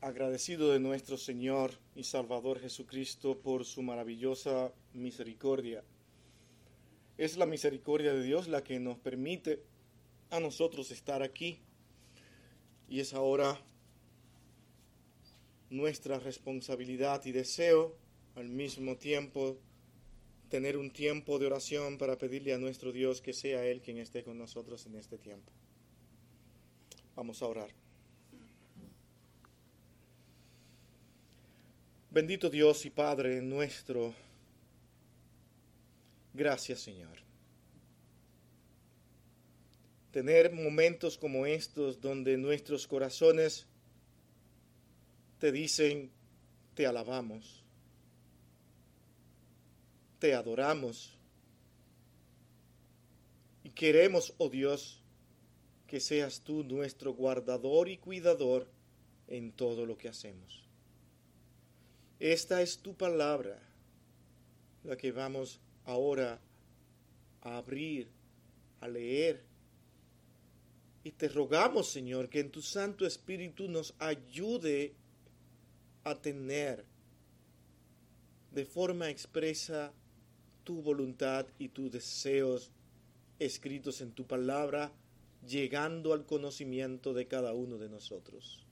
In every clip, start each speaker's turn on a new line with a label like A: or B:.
A: agradecido de nuestro Señor y Salvador Jesucristo por su maravillosa misericordia. Es la misericordia de Dios la que nos permite a nosotros estar aquí. Y es ahora nuestra responsabilidad y deseo al mismo tiempo tener un tiempo de oración para pedirle a nuestro Dios que sea Él quien esté con nosotros en este tiempo. Vamos a orar. Bendito Dios y Padre nuestro, gracias Señor. Tener momentos como estos donde nuestros corazones te dicen, te alabamos, te adoramos y queremos, oh Dios, que seas tú nuestro guardador y cuidador en todo lo que hacemos. Esta es tu palabra, la que vamos ahora a abrir, a leer. Y te rogamos, Señor, que en tu Santo Espíritu nos ayude a tener de forma expresa tu voluntad y tus deseos escritos en tu palabra, llegando al conocimiento de cada uno de nosotros.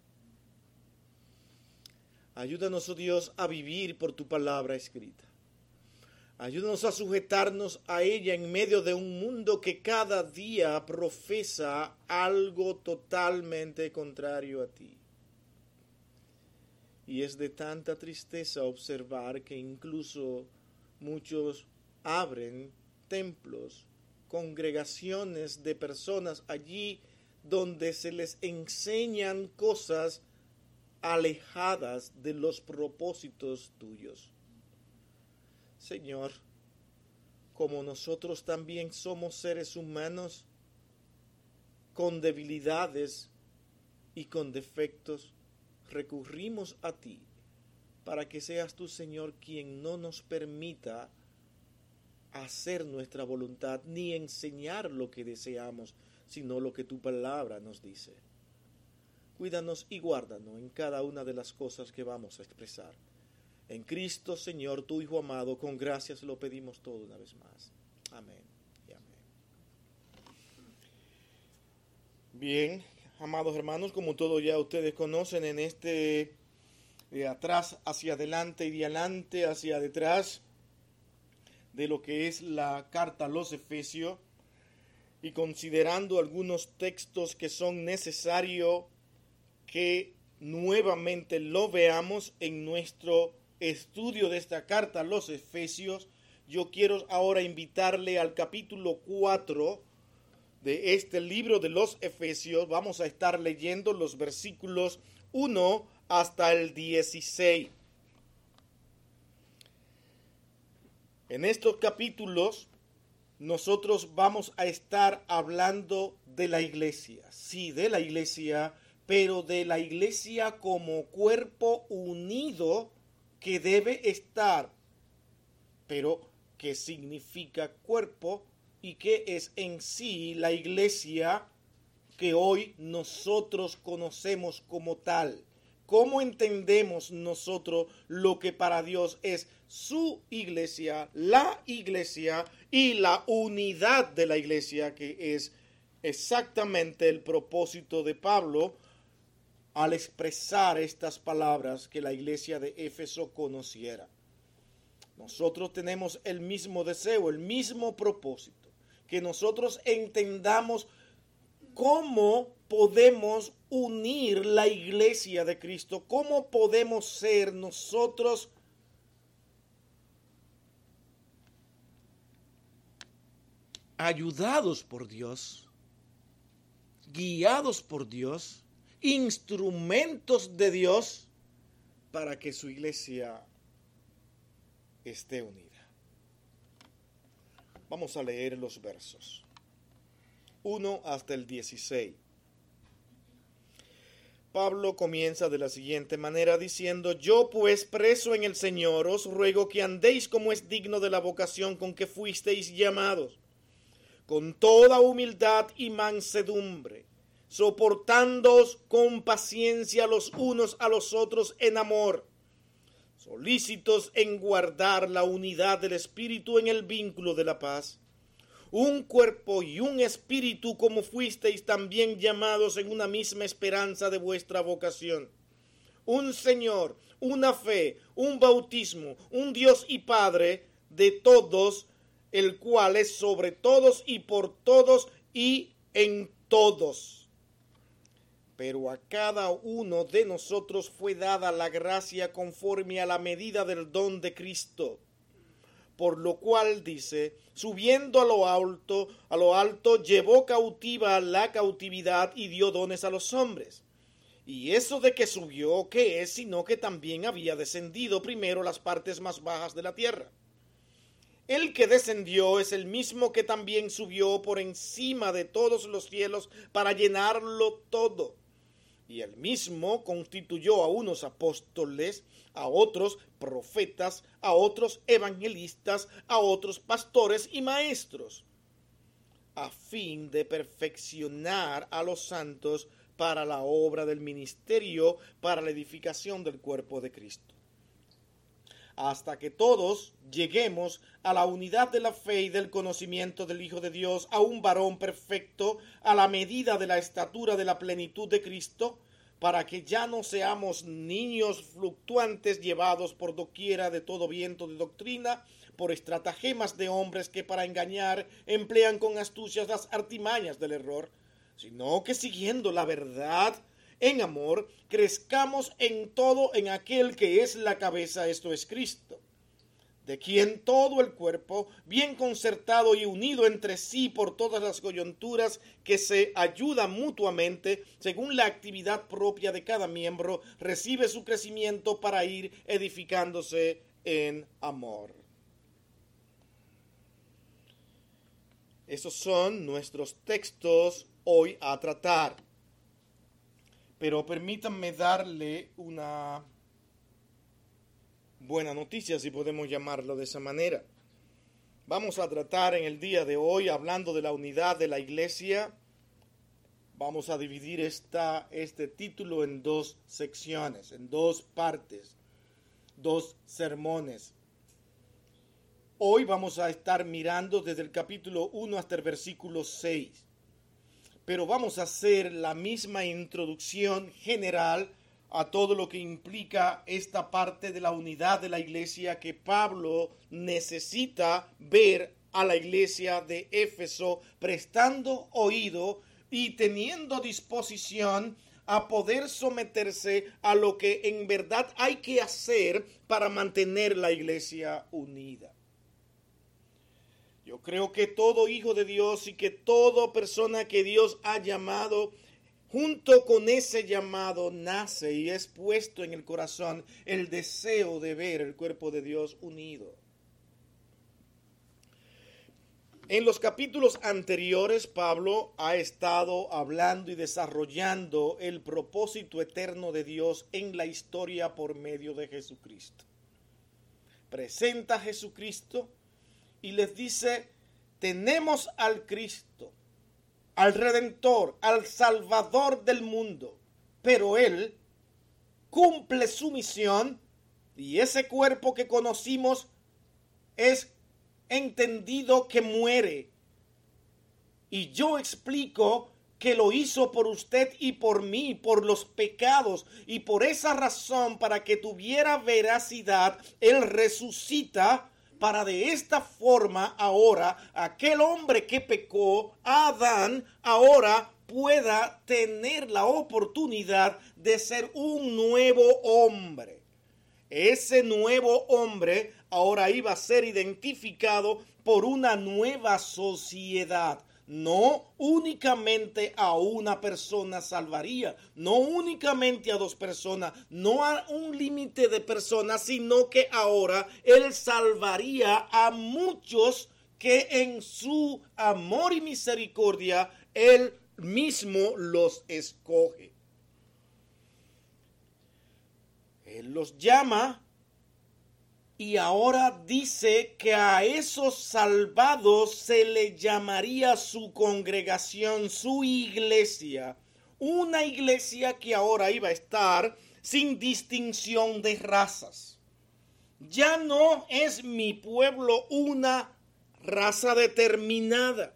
A: Ayúdanos, oh Dios, a vivir por tu palabra escrita. Ayúdanos a sujetarnos a ella en medio de un mundo que cada día profesa algo totalmente contrario a ti. Y es de tanta tristeza observar que incluso muchos abren templos, congregaciones de personas allí donde se les enseñan cosas alejadas de los propósitos tuyos. Señor, como nosotros también somos seres humanos con debilidades y con defectos, recurrimos a ti para que seas tú, Señor, quien no nos permita hacer nuestra voluntad ni enseñar lo que deseamos, sino lo que tu palabra nos dice. Cuídanos y guárdanos en cada una de las cosas que vamos a expresar. En Cristo, Señor, tu Hijo amado, con gracias lo pedimos todo una vez más. Amén y amén. Bien, amados hermanos, como todos ya ustedes conocen, en este de atrás hacia adelante y de adelante hacia detrás de lo que es la carta a los Efesios y considerando algunos textos que son necesarios que nuevamente lo veamos en nuestro estudio de esta carta a los Efesios. Yo quiero ahora invitarle al capítulo 4 de este libro de los Efesios. Vamos a estar leyendo los versículos 1 hasta el 16. En estos capítulos nosotros vamos a estar hablando de la iglesia. Sí, de la iglesia pero de la iglesia como cuerpo unido que debe estar. Pero, ¿qué significa cuerpo? ¿Y qué es en sí la iglesia que hoy nosotros conocemos como tal? ¿Cómo entendemos nosotros lo que para Dios es su iglesia, la iglesia y la unidad de la iglesia, que es exactamente el propósito de Pablo al expresar estas palabras que la iglesia de Éfeso conociera. Nosotros tenemos el mismo deseo, el mismo propósito, que nosotros entendamos cómo podemos unir la iglesia de Cristo, cómo podemos ser nosotros ayudados por Dios, guiados por Dios, instrumentos de Dios para que su iglesia esté unida. Vamos a leer los versos 1 hasta el 16. Pablo comienza de la siguiente manera diciendo, Yo pues preso en el Señor os ruego que andéis como es digno de la vocación con que fuisteis llamados, con toda humildad y mansedumbre soportándoos con paciencia los unos a los otros en amor, solícitos en guardar la unidad del Espíritu en el vínculo de la paz. Un cuerpo y un espíritu como fuisteis también llamados en una misma esperanza de vuestra vocación. Un Señor, una fe, un bautismo, un Dios y Padre de todos, el cual es sobre todos y por todos y en todos pero a cada uno de nosotros fue dada la gracia conforme a la medida del don de Cristo. Por lo cual dice, subiendo a lo alto, a lo alto llevó cautiva la cautividad y dio dones a los hombres. Y eso de que subió, ¿qué es? Sino que también había descendido primero las partes más bajas de la tierra. El que descendió es el mismo que también subió por encima de todos los cielos para llenarlo todo y él mismo constituyó a unos apóstoles, a otros profetas, a otros evangelistas, a otros pastores y maestros, a fin de perfeccionar a los santos para la obra del ministerio, para la edificación del cuerpo de Cristo. Hasta que todos lleguemos a la unidad de la fe y del conocimiento del Hijo de Dios, a un varón perfecto, a la medida de la estatura de la plenitud de Cristo, para que ya no seamos niños fluctuantes llevados por doquiera de todo viento de doctrina, por estratagemas de hombres que para engañar emplean con astucias las artimañas del error, sino que siguiendo la verdad en amor, crezcamos en todo en aquel que es la cabeza, esto es Cristo de quien todo el cuerpo, bien concertado y unido entre sí por todas las coyunturas que se ayudan mutuamente según la actividad propia de cada miembro, recibe su crecimiento para ir edificándose en amor. Esos son nuestros textos hoy a tratar. Pero permítanme darle una buena noticia, si podemos llamarlo de esa manera. Vamos a tratar en el día de hoy, hablando de la unidad de la iglesia, vamos a dividir esta, este título en dos secciones, en dos partes, dos sermones. Hoy vamos a estar mirando desde el capítulo 1 hasta el versículo 6, pero vamos a hacer la misma introducción general a todo lo que implica esta parte de la unidad de la iglesia que Pablo necesita ver a la iglesia de Éfeso prestando oído y teniendo disposición a poder someterse a lo que en verdad hay que hacer para mantener la iglesia unida. Yo creo que todo hijo de Dios y que toda persona que Dios ha llamado Junto con ese llamado nace y es puesto en el corazón el deseo de ver el cuerpo de Dios unido. En los capítulos anteriores, Pablo ha estado hablando y desarrollando el propósito eterno de Dios en la historia por medio de Jesucristo. Presenta a Jesucristo y les dice, tenemos al Cristo al Redentor, al Salvador del mundo. Pero Él cumple su misión y ese cuerpo que conocimos es entendido que muere. Y yo explico que lo hizo por usted y por mí, por los pecados, y por esa razón, para que tuviera veracidad, Él resucita para de esta forma ahora aquel hombre que pecó, Adán, ahora pueda tener la oportunidad de ser un nuevo hombre. Ese nuevo hombre ahora iba a ser identificado por una nueva sociedad no únicamente a una persona salvaría, no únicamente a dos personas, no a un límite de personas, sino que ahora Él salvaría a muchos que en su amor y misericordia Él mismo los escoge. Él los llama y ahora dice que a esos salvados se le llamaría su congregación, su iglesia, una iglesia que ahora iba a estar sin distinción de razas. Ya no es mi pueblo una raza determinada.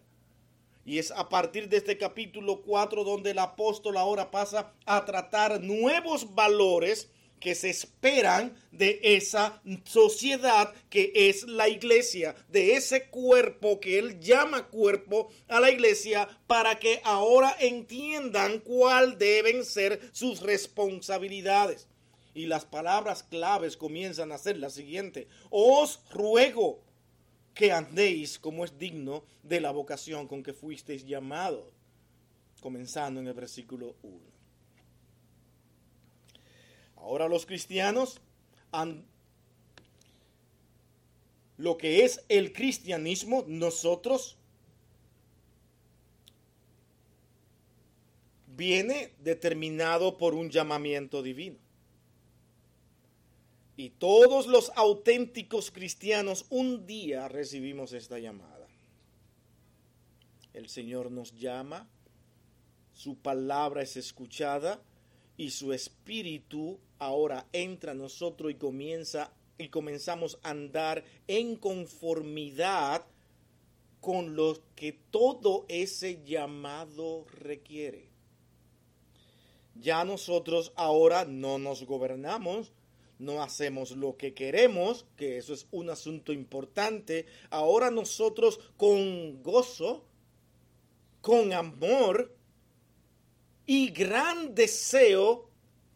A: Y es a partir de este capítulo 4 donde el apóstol ahora pasa a tratar nuevos valores que se esperan de esa sociedad que es la iglesia, de ese cuerpo que él llama cuerpo a la iglesia para que ahora entiendan cuál deben ser sus responsabilidades. Y las palabras claves comienzan a ser las siguientes. Os ruego que andéis como es digno de la vocación con que fuisteis llamados. Comenzando en el versículo 1. Ahora los cristianos han lo que es el cristianismo, nosotros viene determinado por un llamamiento divino. Y todos los auténticos cristianos un día recibimos esta llamada. El Señor nos llama, su palabra es escuchada y su espíritu ahora entra a nosotros y comienza y comenzamos a andar en conformidad con lo que todo ese llamado requiere. Ya nosotros ahora no nos gobernamos, no hacemos lo que queremos, que eso es un asunto importante. Ahora nosotros con gozo, con amor y gran deseo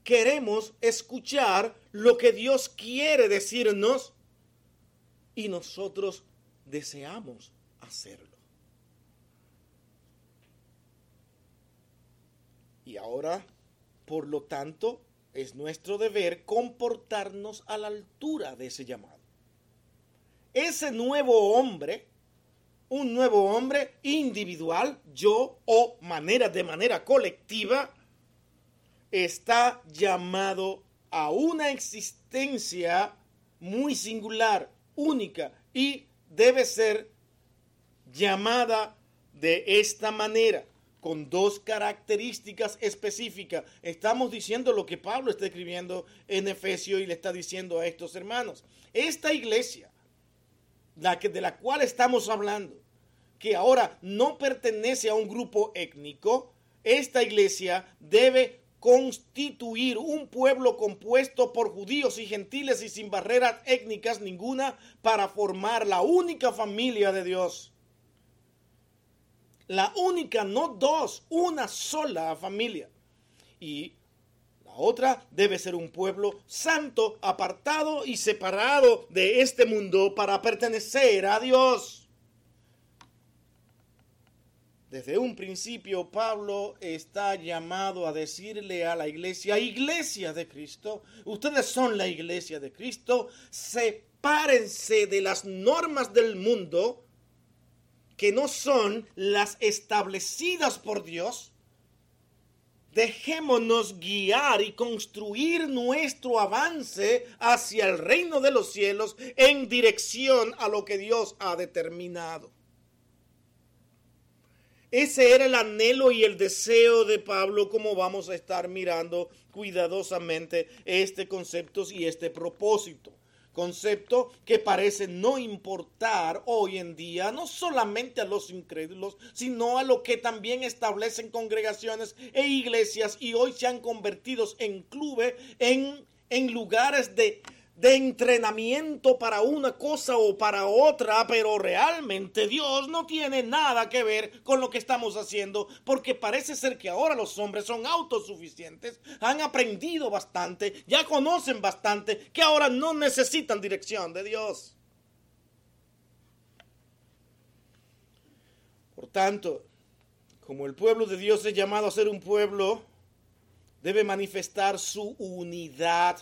A: queremos escuchar lo que Dios quiere decirnos y nosotros deseamos hacerlo. Y ahora, por lo tanto, es nuestro deber comportarnos a la altura de ese llamado. Ese nuevo hombre, un nuevo hombre individual, yo o manera de manera colectiva, está llamado a una existencia muy singular, única, y debe ser llamada de esta manera, con dos características específicas. Estamos diciendo lo que Pablo está escribiendo en Efesio y le está diciendo a estos hermanos. Esta iglesia, la que, de la cual estamos hablando, que ahora no pertenece a un grupo étnico, esta iglesia debe constituir un pueblo compuesto por judíos y gentiles y sin barreras étnicas ninguna para formar la única familia de Dios. La única, no dos, una sola familia. Y la otra debe ser un pueblo santo, apartado y separado de este mundo para pertenecer a Dios. Desde un principio Pablo está llamado a decirle a la iglesia, iglesia de Cristo, ustedes son la iglesia de Cristo, sepárense de las normas del mundo que no son las establecidas por Dios. Dejémonos guiar y construir nuestro avance hacia el reino de los cielos en dirección a lo que Dios ha determinado. Ese era el anhelo y el deseo de Pablo, como vamos a estar mirando cuidadosamente este concepto y este propósito. Concepto que parece no importar hoy en día no solamente a los incrédulos, sino a lo que también establecen congregaciones e iglesias y hoy se han convertido en clubes, en, en lugares de, de entrenamiento para una cosa o para otra, pero realmente Dios no tiene nada que ver con lo que estamos haciendo, porque parece ser que ahora los hombres son autosuficientes, han aprendido bastante, ya conocen bastante, que ahora no necesitan dirección de Dios. Por tanto, como el pueblo de Dios es llamado a ser un pueblo, debe manifestar su unidad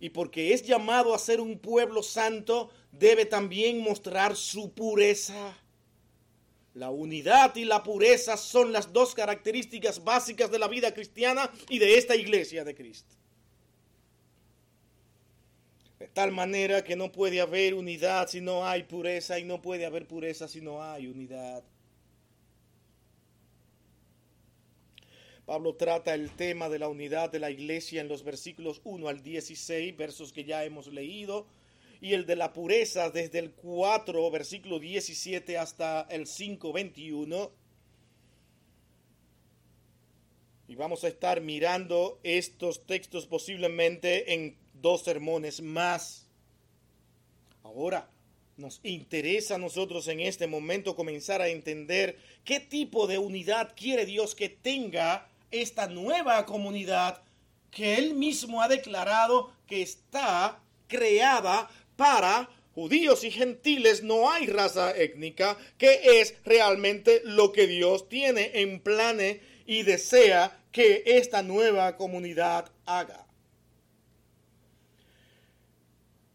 A: y porque es llamado a ser un pueblo santo, debe también mostrar su pureza. La unidad y la pureza son las dos características básicas de la vida cristiana y de esta iglesia de Cristo. De tal manera que no puede haber unidad si no hay pureza y no puede haber pureza si no hay unidad. Pablo trata el tema de la unidad de la iglesia en los versículos 1 al 16, versos que ya hemos leído, y el de la pureza desde el 4, versículo 17 hasta el 5, 21. Y vamos a estar mirando estos textos posiblemente en dos sermones más. Ahora, nos interesa a nosotros en este momento comenzar a entender qué tipo de unidad quiere Dios que tenga esta nueva comunidad que Él mismo ha declarado que está creada para judíos y gentiles. No hay raza étnica, que es realmente lo que Dios tiene en plane y desea que esta nueva comunidad haga.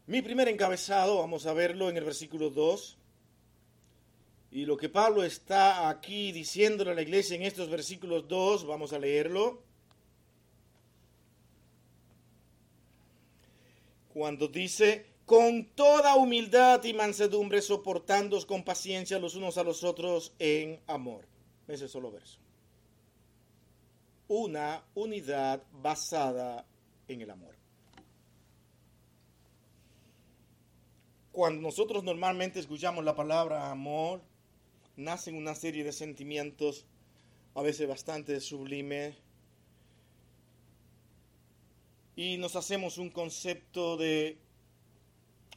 A: Mi primer encabezado, vamos a verlo en el versículo 2. Y lo que Pablo está aquí diciéndole a la iglesia en estos versículos 2, vamos a leerlo. Cuando dice, con toda humildad y mansedumbre, soportándoos con paciencia los unos a los otros en amor. Ese solo verso. Una unidad basada en el amor. Cuando nosotros normalmente escuchamos la palabra amor, nacen una serie de sentimientos, a veces bastante sublimes, y nos hacemos un concepto de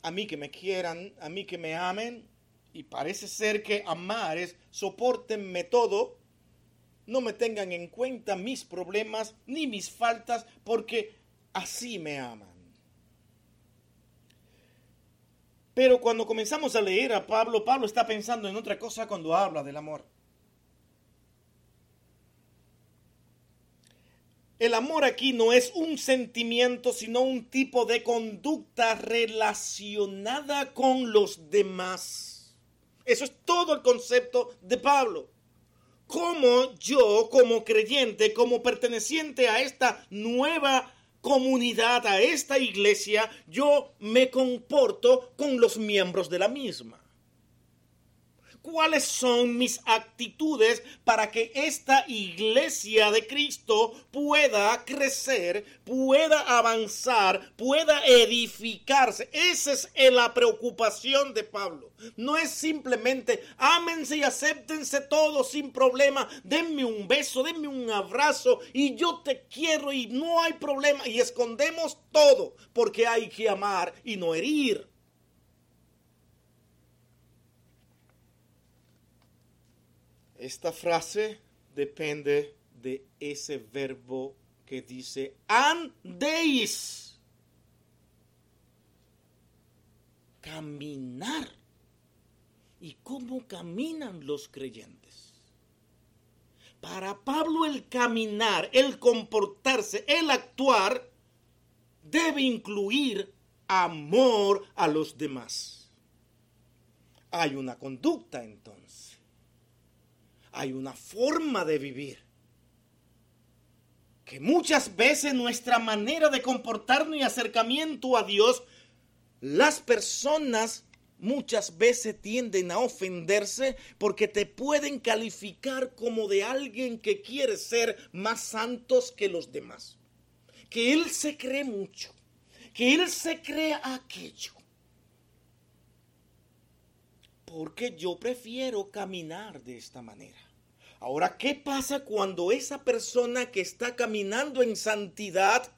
A: a mí que me quieran, a mí que me amen, y parece ser que amar es soportenme todo, no me tengan en cuenta mis problemas ni mis faltas, porque así me aman. Pero cuando comenzamos a leer a Pablo, Pablo está pensando en otra cosa cuando habla del amor. El amor aquí no es un sentimiento, sino un tipo de conducta relacionada con los demás. Eso es todo el concepto de Pablo. Como yo, como creyente, como perteneciente a esta nueva comunidad, a esta iglesia, yo me comporto con los miembros de la misma cuáles son mis actitudes para que esta iglesia de Cristo pueda crecer, pueda avanzar, pueda edificarse. Esa es la preocupación de Pablo. No es simplemente ámense y acéptense todos sin problema, denme un beso, denme un abrazo y yo te quiero y no hay problema y escondemos todo porque hay que amar y no herir. Esta frase depende de ese verbo que dice andéis. Caminar. ¿Y cómo caminan los creyentes? Para Pablo el caminar, el comportarse, el actuar, debe incluir amor a los demás. Hay una conducta entonces hay una forma de vivir. Que muchas veces nuestra manera de comportarnos y acercamiento a Dios, las personas muchas veces tienden a ofenderse porque te pueden calificar como de alguien que quiere ser más santos que los demás. Que él se cree mucho, que él se cree aquello. Porque yo prefiero caminar de esta manera. Ahora, ¿qué pasa cuando esa persona que está caminando en santidad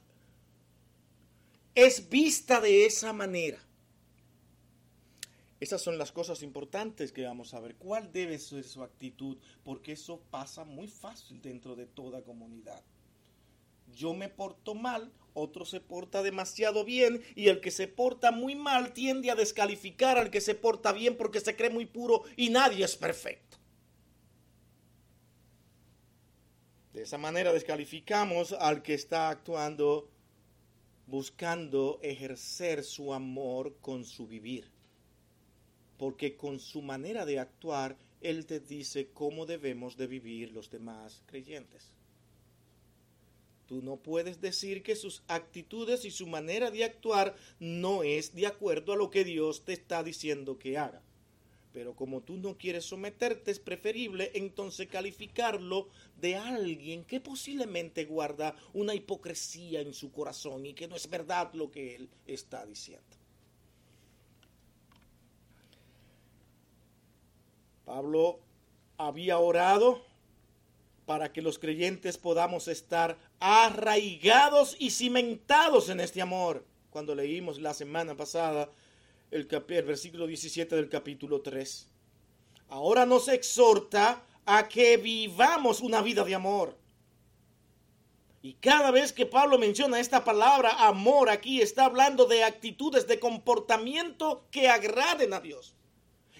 A: es vista de esa manera? Esas son las cosas importantes que vamos a ver. ¿Cuál debe ser su actitud? Porque eso pasa muy fácil dentro de toda comunidad. Yo me porto mal, otro se porta demasiado bien y el que se porta muy mal tiende a descalificar al que se porta bien porque se cree muy puro y nadie es perfecto. De esa manera descalificamos al que está actuando buscando ejercer su amor con su vivir. Porque con su manera de actuar, Él te dice cómo debemos de vivir los demás creyentes. Tú no puedes decir que sus actitudes y su manera de actuar no es de acuerdo a lo que Dios te está diciendo que haga. Pero como tú no quieres someterte, es preferible entonces calificarlo de alguien que posiblemente guarda una hipocresía en su corazón y que no es verdad lo que él está diciendo. Pablo había orado para que los creyentes podamos estar arraigados y cimentados en este amor. Cuando leímos la semana pasada el, versículo 17 del capítulo 3. Ahora nos exhorta a que vivamos una vida de amor. Y cada vez que Pablo menciona esta palabra amor aquí, está hablando de actitudes de comportamiento que agraden a Dios.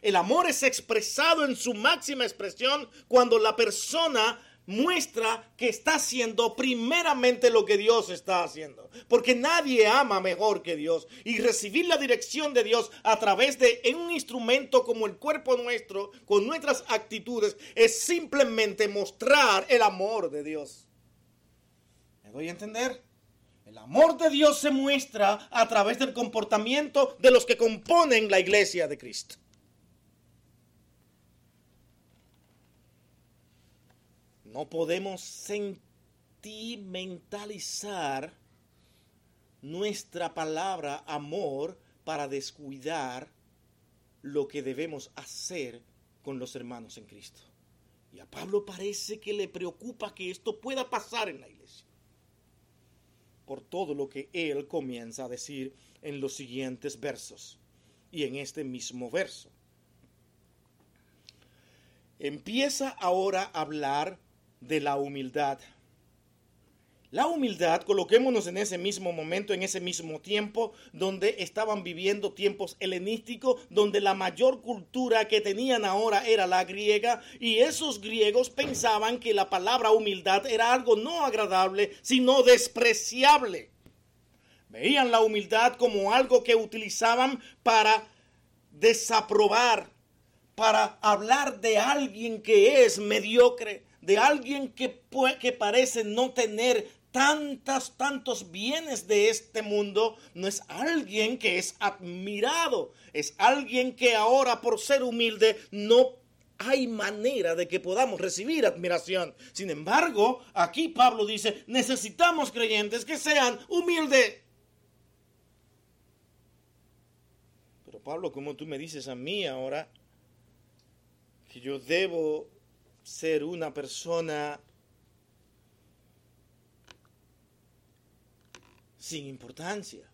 A: El amor es expresado en su máxima expresión cuando la persona muestra que está haciendo primeramente lo que Dios está haciendo. Porque nadie ama mejor que Dios. Y recibir la dirección de Dios a través de un instrumento como el cuerpo nuestro, con nuestras actitudes, es simplemente mostrar el amor de Dios. ¿Me doy a entender? El amor de Dios se muestra a través del comportamiento de los que componen la iglesia de Cristo. No podemos sentimentalizar nuestra palabra amor para descuidar lo que debemos hacer con los hermanos en Cristo. Y a Pablo parece que le preocupa que esto pueda pasar en la iglesia. Por todo lo que él comienza a decir en los siguientes versos y en este mismo verso. Empieza ahora a hablar de la humildad. La humildad, coloquémonos en ese mismo momento, en ese mismo tiempo, donde estaban viviendo tiempos helenísticos, donde la mayor cultura que tenían ahora era la griega, y esos griegos pensaban que la palabra humildad era algo no agradable, sino despreciable. Veían la humildad como algo que utilizaban para desaprobar, para hablar de alguien que es mediocre, de alguien que, que parece no tener tantas, tantos bienes de este mundo, no es alguien que es admirado, es alguien que ahora por ser humilde no hay manera de que podamos recibir admiración. Sin embargo, aquí Pablo dice, necesitamos creyentes que sean humildes. Pero Pablo, como tú me dices a mí ahora, que yo debo ser una persona sin importancia.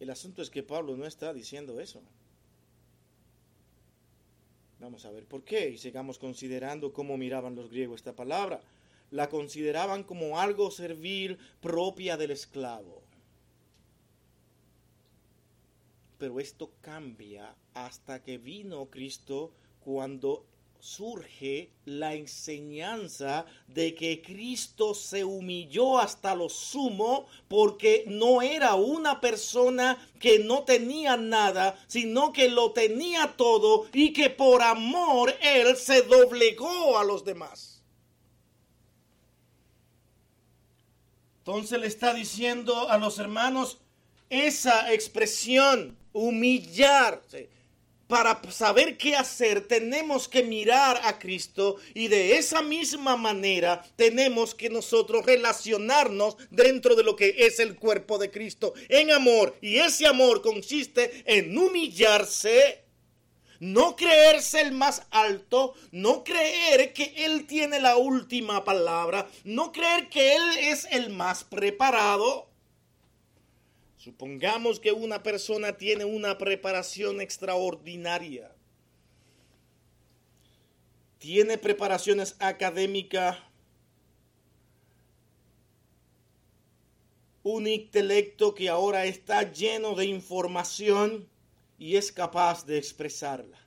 A: El asunto es que Pablo no está diciendo eso. Vamos a ver por qué y sigamos considerando cómo miraban los griegos esta palabra. La consideraban como algo servil propia del esclavo. Pero esto cambia hasta que vino Cristo cuando surge la enseñanza de que Cristo se humilló hasta lo sumo porque no era una persona que no tenía nada, sino que lo tenía todo y que por amor Él se doblegó a los demás. Entonces le está diciendo a los hermanos esa expresión, humillarse para saber qué hacer, tenemos que mirar a Cristo y de esa misma manera tenemos que nosotros relacionarnos dentro de lo que es el cuerpo de Cristo en amor. Y ese amor consiste en humillarse, no creerse el más alto, no creer que Él tiene la última palabra, no creer que Él es el más preparado Supongamos que una persona tiene una preparación extraordinaria. Tiene preparaciones académicas, un intelecto que ahora está lleno de información y es capaz de expresarla.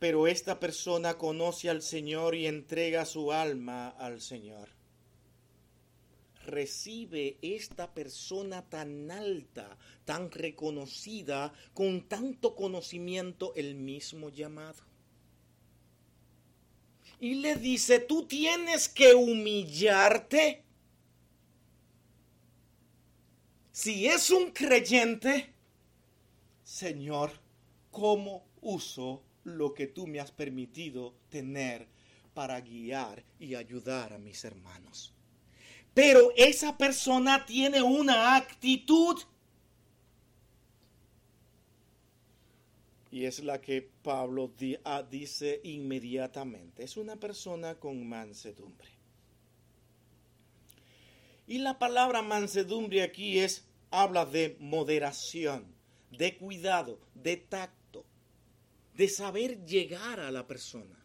A: Pero esta persona conoce al Señor y entrega su alma al Señor recibe esta persona tan alta, tan reconocida, con tanto conocimiento, el mismo llamado? Y le dice, tú tienes que humillarte. Si es un creyente, Señor, ¿cómo uso lo que tú me has permitido tener para guiar y ayudar a mis hermanos? Pero esa persona tiene una actitud y es la que Pablo ah, dice inmediatamente. Es una persona con mansedumbre. Y la palabra mansedumbre aquí es, habla de moderación, de cuidado, de tacto, de saber llegar a la persona.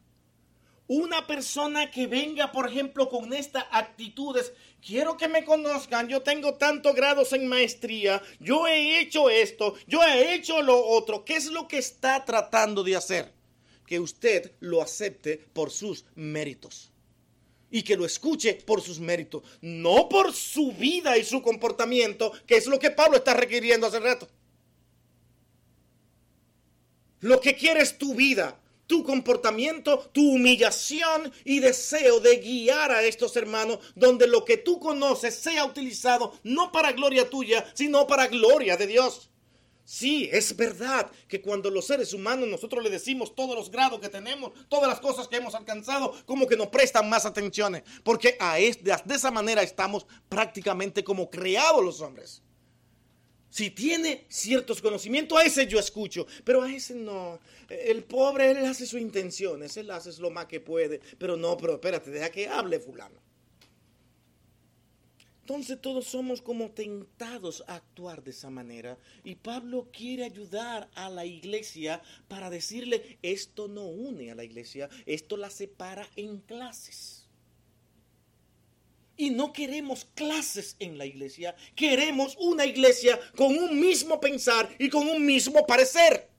A: Una persona que venga, por ejemplo, con estas actitudes, quiero que me conozcan, yo tengo tantos grados en maestría, yo he hecho esto, yo he hecho lo otro, ¿qué es lo que está tratando de hacer? Que usted lo acepte por sus méritos y que lo escuche por sus méritos, no por su vida y su comportamiento, que es lo que Pablo está requiriendo hace rato. Lo que quiere es tu vida, tu comportamiento, tu humillación y deseo de guiar a estos hermanos donde lo que tú conoces sea utilizado no para gloria tuya, sino para gloria de Dios. Sí, es verdad que cuando los seres humanos nosotros le decimos todos los grados que tenemos, todas las cosas que hemos alcanzado, como que nos prestan más atención, porque a de esa manera estamos prácticamente como creados los hombres. Si tiene ciertos conocimientos, a ese yo escucho, pero a ese no. El pobre, él hace sus intenciones, él hace lo más que puede, pero no, pero espérate, deja que hable fulano. Entonces todos somos como tentados a actuar de esa manera. Y Pablo quiere ayudar a la iglesia para decirle, esto no une a la iglesia, esto la separa en clases. Y no queremos clases en la iglesia, queremos una iglesia con un mismo pensar y con un mismo parecer.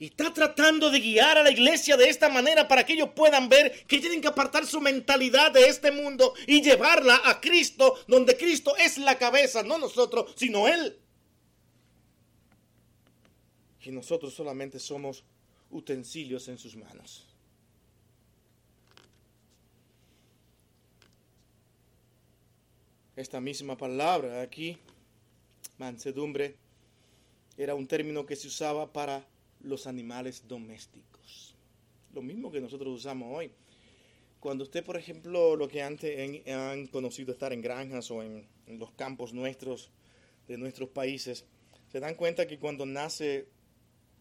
A: Y está tratando de guiar a la iglesia de esta manera para que ellos puedan ver que tienen que apartar su mentalidad de este mundo y llevarla a Cristo, donde Cristo es la cabeza, no nosotros, sino Él. Y nosotros solamente somos utensilios en sus manos. Esta misma palabra aquí, mansedumbre, era un término que se usaba para los animales domésticos. Lo mismo que nosotros usamos hoy. Cuando usted, por ejemplo, lo que antes han conocido estar en granjas o en, los campos nuestros, de nuestros países, se dan cuenta que cuando nace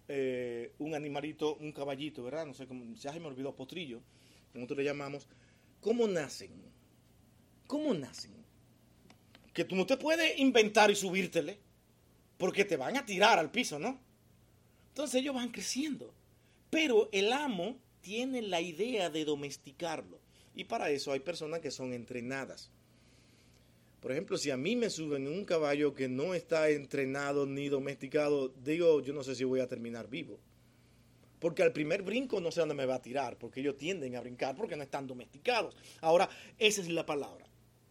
A: eh, un animalito, un caballito, ¿verdad? No sé cómo, ya se me olvidó, potrillo, como nosotros le llamamos, ¿cómo nacen? ¿Cómo nacen? Que tú no te puedes inventar y subírtele, porque te van a tirar al piso, ¿no? Entonces ellos van creciendo. Pero el amo tiene la idea de domesticarlo. Y para eso hay personas que son entrenadas. Por ejemplo, si a mí me suben un caballo que no está entrenado ni domesticado, digo, yo no sé si voy a terminar vivo. Porque al primer brinco no sé dónde me va a tirar, porque ellos tienden a brincar porque no están domesticados. Ahora, esa es la palabra.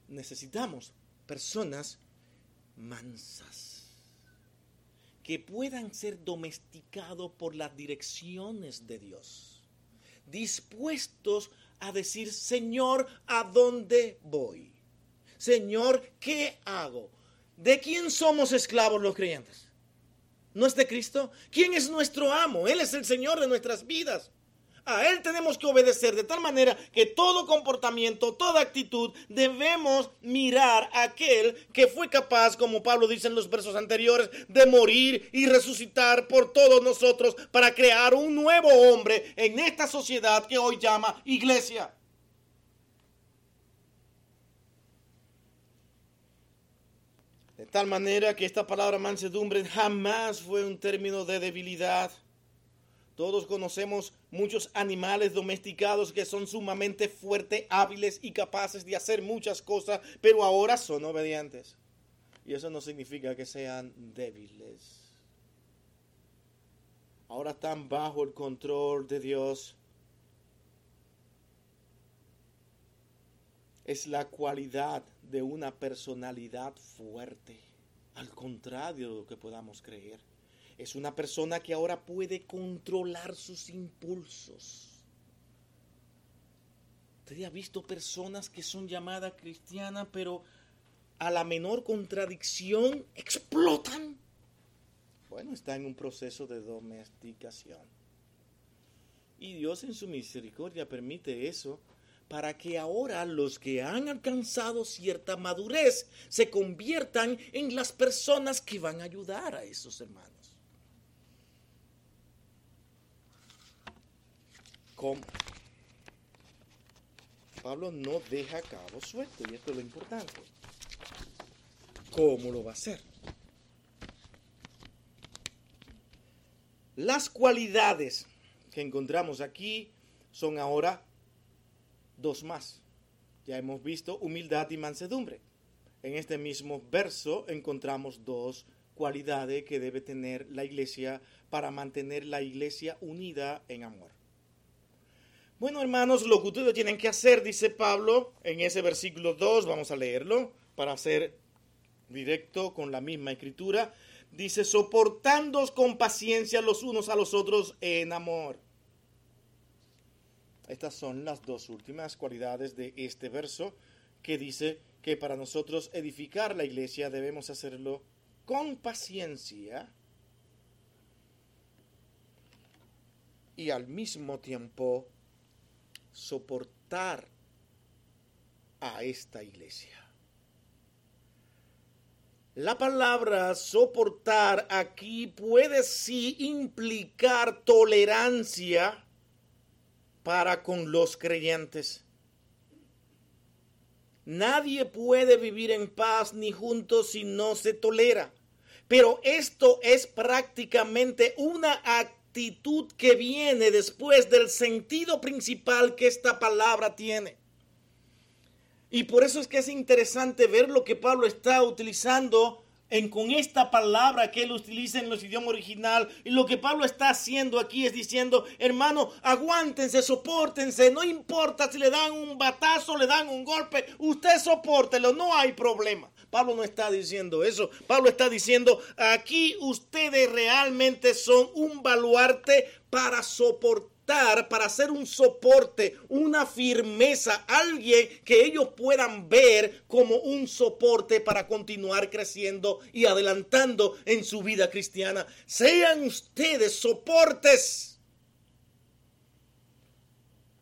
A: Necesitamos personas mansas, que puedan ser domesticados por las direcciones de Dios, dispuestos a decir, Señor, ¿a dónde voy? Señor, ¿qué hago? ¿De quién somos esclavos los creyentes? ¿No es de Cristo? ¿Quién es nuestro amo? Él es el Señor de nuestras vidas. A Él tenemos que obedecer de tal manera que todo comportamiento, toda actitud, debemos mirar a aquel que fue capaz, como Pablo dice en los versos anteriores, de morir y resucitar por todos nosotros para crear un nuevo hombre en esta sociedad que hoy llama iglesia. De tal manera que esta palabra mansedumbre jamás fue un término de debilidad todos conocemos muchos animales domesticados que son sumamente fuertes, hábiles y capaces de hacer muchas cosas, pero ahora son obedientes. Y eso no significa que sean débiles. Ahora están bajo el control de Dios. Es la cualidad de una personalidad fuerte, al contrario de lo que podamos creer. Es una persona que ahora puede controlar sus impulsos. Usted ha visto personas que son llamadas cristianas, pero a la menor contradicción explotan. Bueno, está en un proceso de domesticación. Y Dios en su misericordia permite eso para que ahora los que han alcanzado cierta madurez se conviertan en las personas que van a ayudar a esos hermanos. ¿Cómo? Pablo no deja cabo suelto y esto es lo importante. ¿Cómo lo va a hacer? Las cualidades que encontramos aquí son ahora dos más. Ya hemos visto humildad y mansedumbre. En este mismo verso encontramos dos cualidades que debe tener la iglesia para mantener la iglesia unida en amor. Bueno, hermanos, lo que ustedes tienen que hacer, dice Pablo en ese versículo 2, vamos a leerlo para ser directo con la misma escritura. Dice, soportándoos con paciencia los unos a los otros en amor estas son las dos últimas cualidades de este verso que dice que para nosotros edificar la iglesia debemos hacerlo con paciencia y al mismo tiempo soportar a esta iglesia. La palabra soportar aquí puede sí implicar tolerancia para con los creyentes. Nadie puede vivir en paz ni juntos si no se tolera. Pero esto es prácticamente una actitud que viene después del sentido principal que esta palabra tiene. Y por eso es que es interesante ver lo que Pablo está utilizando en, con esta palabra que él utiliza en los idiomas original. Y lo que Pablo está haciendo aquí es diciendo, hermano, aguántense, soportense, no importa si le dan un batazo, le dan un golpe, usted soportelo, no hay problema. Pablo no está diciendo eso. Pablo está diciendo, aquí ustedes realmente son un baluarte para soportar para hacer un soporte, una firmeza, alguien que ellos puedan ver como un soporte para continuar creciendo y adelantando en su vida cristiana. Sean ustedes soportes.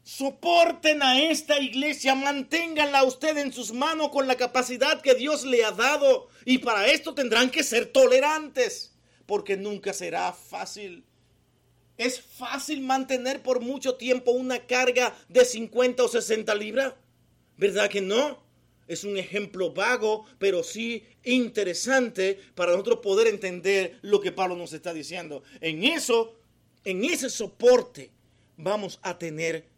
A: Soporten a esta iglesia, manténganla usted en sus manos con la capacidad que Dios le ha dado. Y para esto tendrán que ser tolerantes, porque nunca será fácil. ¿Es fácil mantener por mucho tiempo una carga de 50 o 60 libras? ¿Verdad que no? Es un ejemplo vago, pero sí interesante para nosotros poder entender lo que Pablo nos está diciendo. En eso, en ese soporte, vamos a tener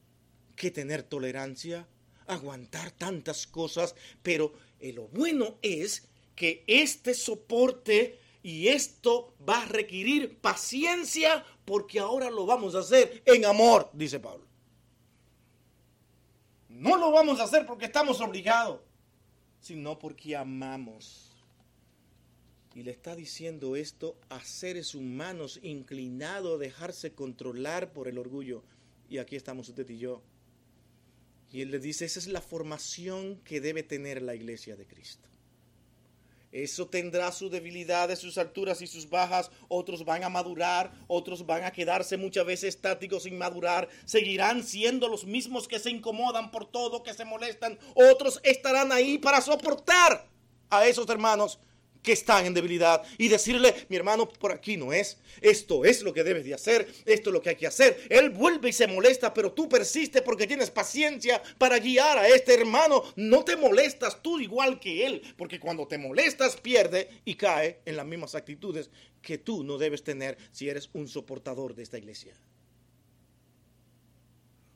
A: que tener tolerancia, aguantar tantas cosas, pero lo bueno es que este soporte y esto va a requerir paciencia porque ahora lo vamos a hacer en amor, dice Pablo. No lo vamos a hacer porque estamos obligados, sino porque amamos. Y le está diciendo esto a seres humanos inclinados a dejarse controlar por el orgullo. Y aquí estamos usted y yo. Y él le dice, esa es la formación que debe tener la iglesia de Cristo. Eso tendrá sus debilidades, sus alturas y sus bajas. Otros van a madurar, otros van a quedarse muchas veces estáticos sin madurar. Seguirán siendo los mismos que se incomodan por todo, que se molestan. Otros estarán ahí para soportar a esos hermanos que están en debilidad y decirle, mi hermano, por aquí no es, esto es lo que debes de hacer, esto es lo que hay que hacer. Él vuelve y se molesta, pero tú persistes porque tienes paciencia para guiar a este hermano. No te molestas tú igual que él, porque cuando te molestas pierde y cae en las mismas actitudes que tú no debes tener si eres un soportador de esta iglesia.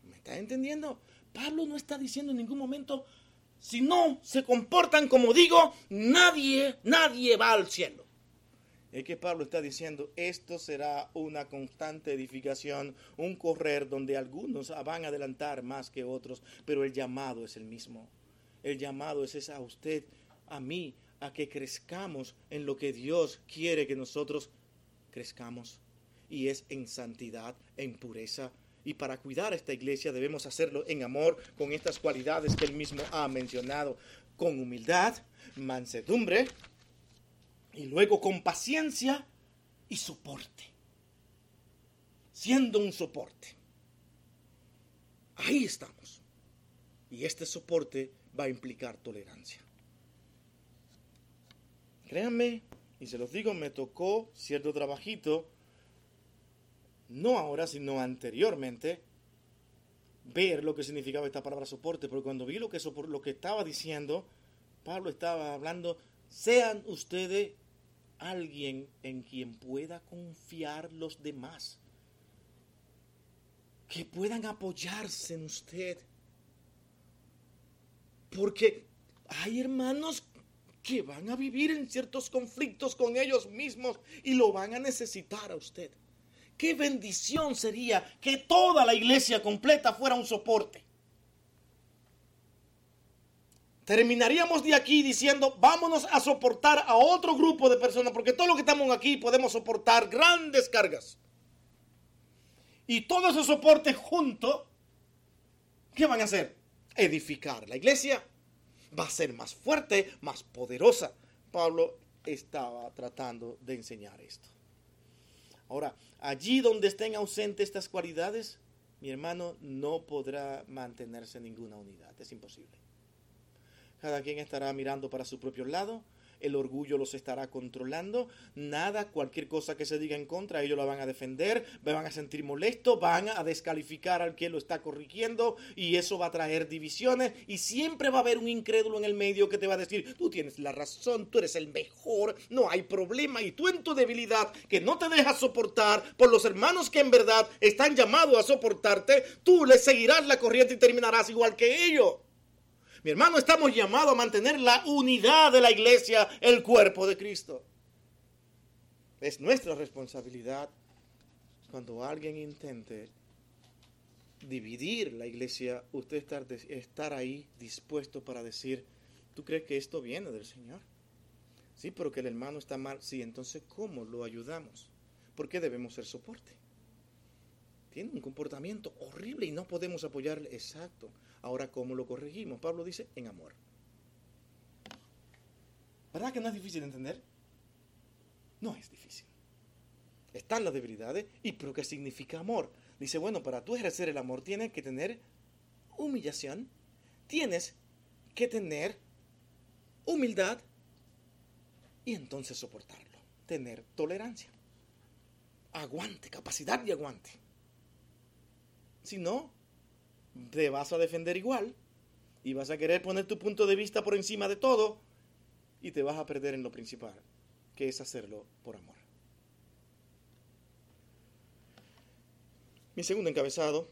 A: ¿Me está entendiendo? Pablo no está diciendo en ningún momento, si no se comportan como digo, nadie, nadie va al cielo. Es que Pablo está diciendo, esto será una constante edificación, un correr donde algunos van a adelantar más que otros, pero el llamado es el mismo. El llamado es a usted, a mí, a que crezcamos en lo que Dios quiere que nosotros crezcamos. Y es en santidad, en pureza, Y para cuidar a esta iglesia debemos hacerlo en amor con estas cualidades que él mismo ha mencionado, con humildad, mansedumbre y luego con paciencia y soporte. Siendo un soporte. Ahí estamos. Y este soporte va a implicar tolerancia. Créanme, y se los digo, me tocó cierto trabajito no ahora, sino anteriormente, ver lo que significaba esta palabra soporte, porque cuando vi lo que, lo que estaba diciendo, Pablo estaba hablando, sean ustedes alguien en quien pueda confiar los demás, que puedan apoyarse en usted, porque hay hermanos que van a vivir en ciertos conflictos con ellos mismos y lo van a necesitar a usted. Qué bendición sería que toda la iglesia completa fuera un soporte. Terminaríamos de aquí diciendo, vámonos a soportar a otro grupo de personas, porque todos los que estamos aquí podemos soportar grandes cargas. Y todo ese soporte junto, ¿qué van a hacer? Edificar. La iglesia va a ser más fuerte, más poderosa. Pablo estaba tratando de enseñar esto. Ahora, allí donde estén ausentes estas cualidades, mi hermano no podrá mantenerse ninguna unidad. Es imposible. Cada quien estará mirando para su propio lado el orgullo los estará controlando, nada, cualquier cosa que se diga en contra, ellos la van a defender, van a sentir molesto, van a descalificar al que lo está corrigiendo y eso va a traer divisiones y siempre va a haber un incrédulo en el medio que te va a decir, tú tienes la razón, tú eres el mejor, no hay problema y tú en tu debilidad que no te dejas soportar por los hermanos que en verdad están llamados a soportarte, tú le seguirás la corriente y terminarás igual que ellos. Mi hermano, estamos llamados a mantener la unidad de la iglesia, el cuerpo de Cristo. Es nuestra responsabilidad cuando alguien intente dividir la iglesia, usted estar, estar ahí dispuesto para decir, ¿tú crees que esto viene del Señor? Sí, pero que el hermano está mal. Sí, entonces, ¿cómo lo ayudamos? ¿Por qué debemos ser soporte? Tiene un comportamiento horrible y no podemos apoyarle. Exacto. Ahora, ¿cómo lo corregimos? Pablo dice, en amor. ¿Verdad que no es difícil de entender? No es difícil. Están las debilidades, y pero ¿qué significa amor? Dice, bueno, para tú ejercer el amor tienes que tener humillación, tienes que tener humildad y entonces soportarlo, tener tolerancia, aguante, capacidad de aguante. Si no, te vas a defender igual y vas a querer poner tu punto de vista por encima de todo y te vas a perder en lo principal, que es hacerlo por amor. Mi segundo encabezado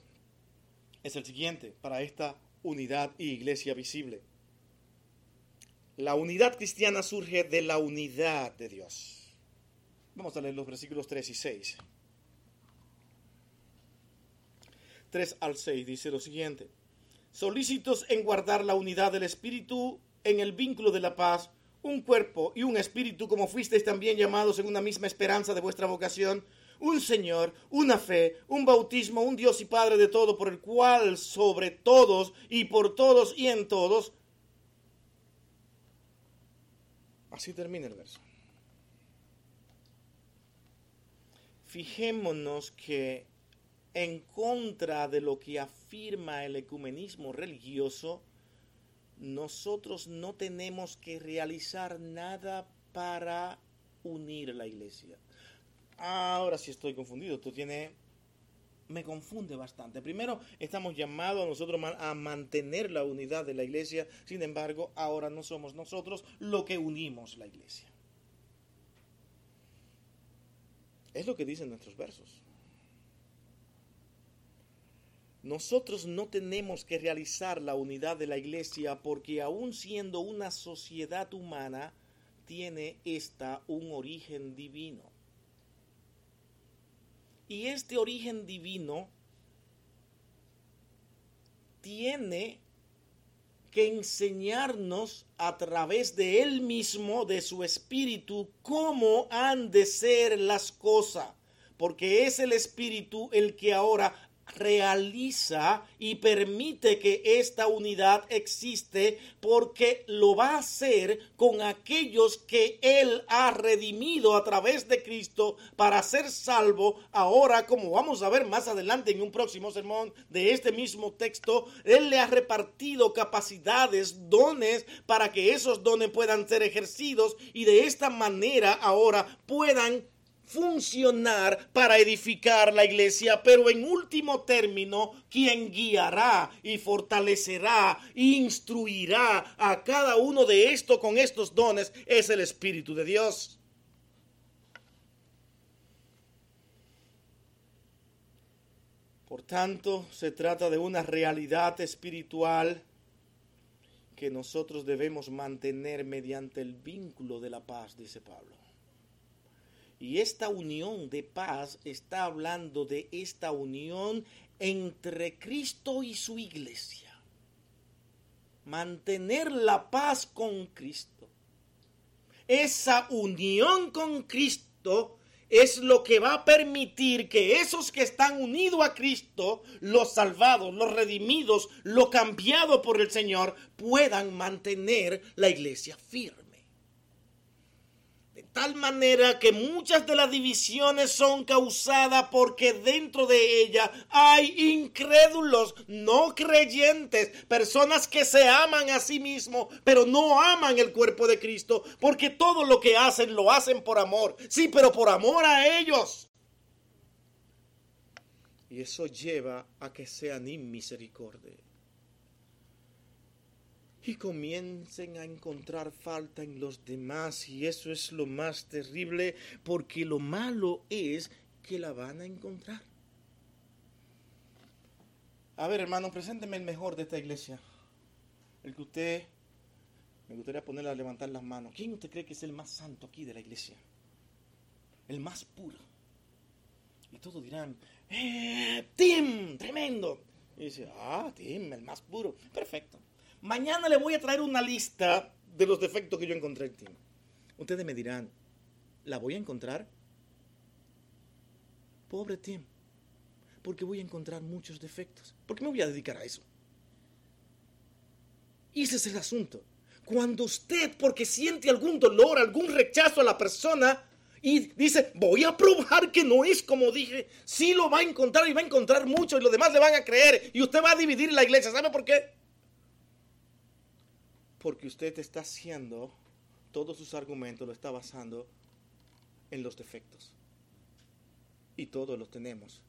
A: es el siguiente para esta unidad y iglesia visible. La unidad cristiana surge de la unidad de Dios. Vamos a leer los versículos 3 y 6. 3 al 6 dice lo siguiente. Solícitos en guardar la unidad del Espíritu en el vínculo de la paz, un cuerpo y un espíritu como fuisteis también llamados en una misma esperanza de vuestra vocación, un Señor, una fe, un bautismo, un Dios y Padre de todo, por el cual sobre todos y por todos y en todos. Así termina el verso. Fijémonos que en contra de lo que afirma el ecumenismo religioso, nosotros no tenemos que realizar nada para unir la iglesia. Ahora sí estoy confundido, esto tiene me confunde bastante. Primero, estamos llamados a nosotros a mantener la unidad de la iglesia, sin embargo, ahora no somos nosotros lo que unimos la iglesia. Es lo que dicen nuestros versos. Nosotros no tenemos que realizar la unidad de la iglesia porque aun siendo una sociedad humana, tiene esta un origen divino. Y este origen divino tiene que enseñarnos a través de Él mismo, de su espíritu, cómo han de ser las cosas. Porque es el espíritu el que ahora realiza y permite que esta unidad existe porque lo va a hacer con aquellos que Él ha redimido a través de Cristo para ser salvo. Ahora, como vamos a ver más adelante en un próximo sermón de este mismo texto, Él le ha repartido capacidades, dones, para que esos dones puedan ser ejercidos y de esta manera ahora puedan funcionar para edificar la iglesia, pero en último término, quien guiará y fortalecerá e instruirá a cada uno de estos con estos dones es el Espíritu de Dios. Por tanto, se trata de una realidad espiritual que nosotros debemos mantener mediante el vínculo de la paz, dice Pablo. Y esta unión de paz está hablando de esta unión entre Cristo y su iglesia. Mantener la paz con Cristo. Esa unión con Cristo es lo que va a permitir que esos que están unidos a Cristo, los salvados, los redimidos, los cambiados por el Señor, puedan mantener la iglesia firme tal manera que muchas de las divisiones son causadas porque dentro de ella hay incrédulos, no creyentes, personas que se aman a sí mismos, pero no aman el cuerpo de Cristo, porque todo lo que hacen lo hacen por amor, sí, pero por amor a ellos. Y eso lleva a que sean inmisericordia y comiencen a encontrar falta en los demás y eso es lo más terrible porque lo malo es que la van a encontrar. A ver, hermano, presénteme el mejor de esta iglesia. El que usted me gustaría ponerle a levantar las manos. ¿Quién usted cree que es el más santo aquí de la iglesia? El más puro. Y todos dirán, ¡eh! ¡Tim! ¡Tremendo! Y dice, ah, Tim, el más puro. Perfecto. Mañana le voy a traer una lista de los defectos que yo encontré en Tim. Ustedes me dirán, ¿la voy a encontrar? Pobre Tim, porque voy a encontrar muchos defectos. ¿Por qué me voy a dedicar a eso? Y ese es el asunto. Cuando usted, porque siente algún dolor, algún rechazo a la persona, y dice, voy a probar que no es como dije, sí lo va a encontrar y va a encontrar mucho y los demás le van a creer y usted va a dividir la iglesia. ¿Sabe por qué? Porque usted está haciendo, todos sus argumentos lo está basando en los defectos. Y todos los tenemos.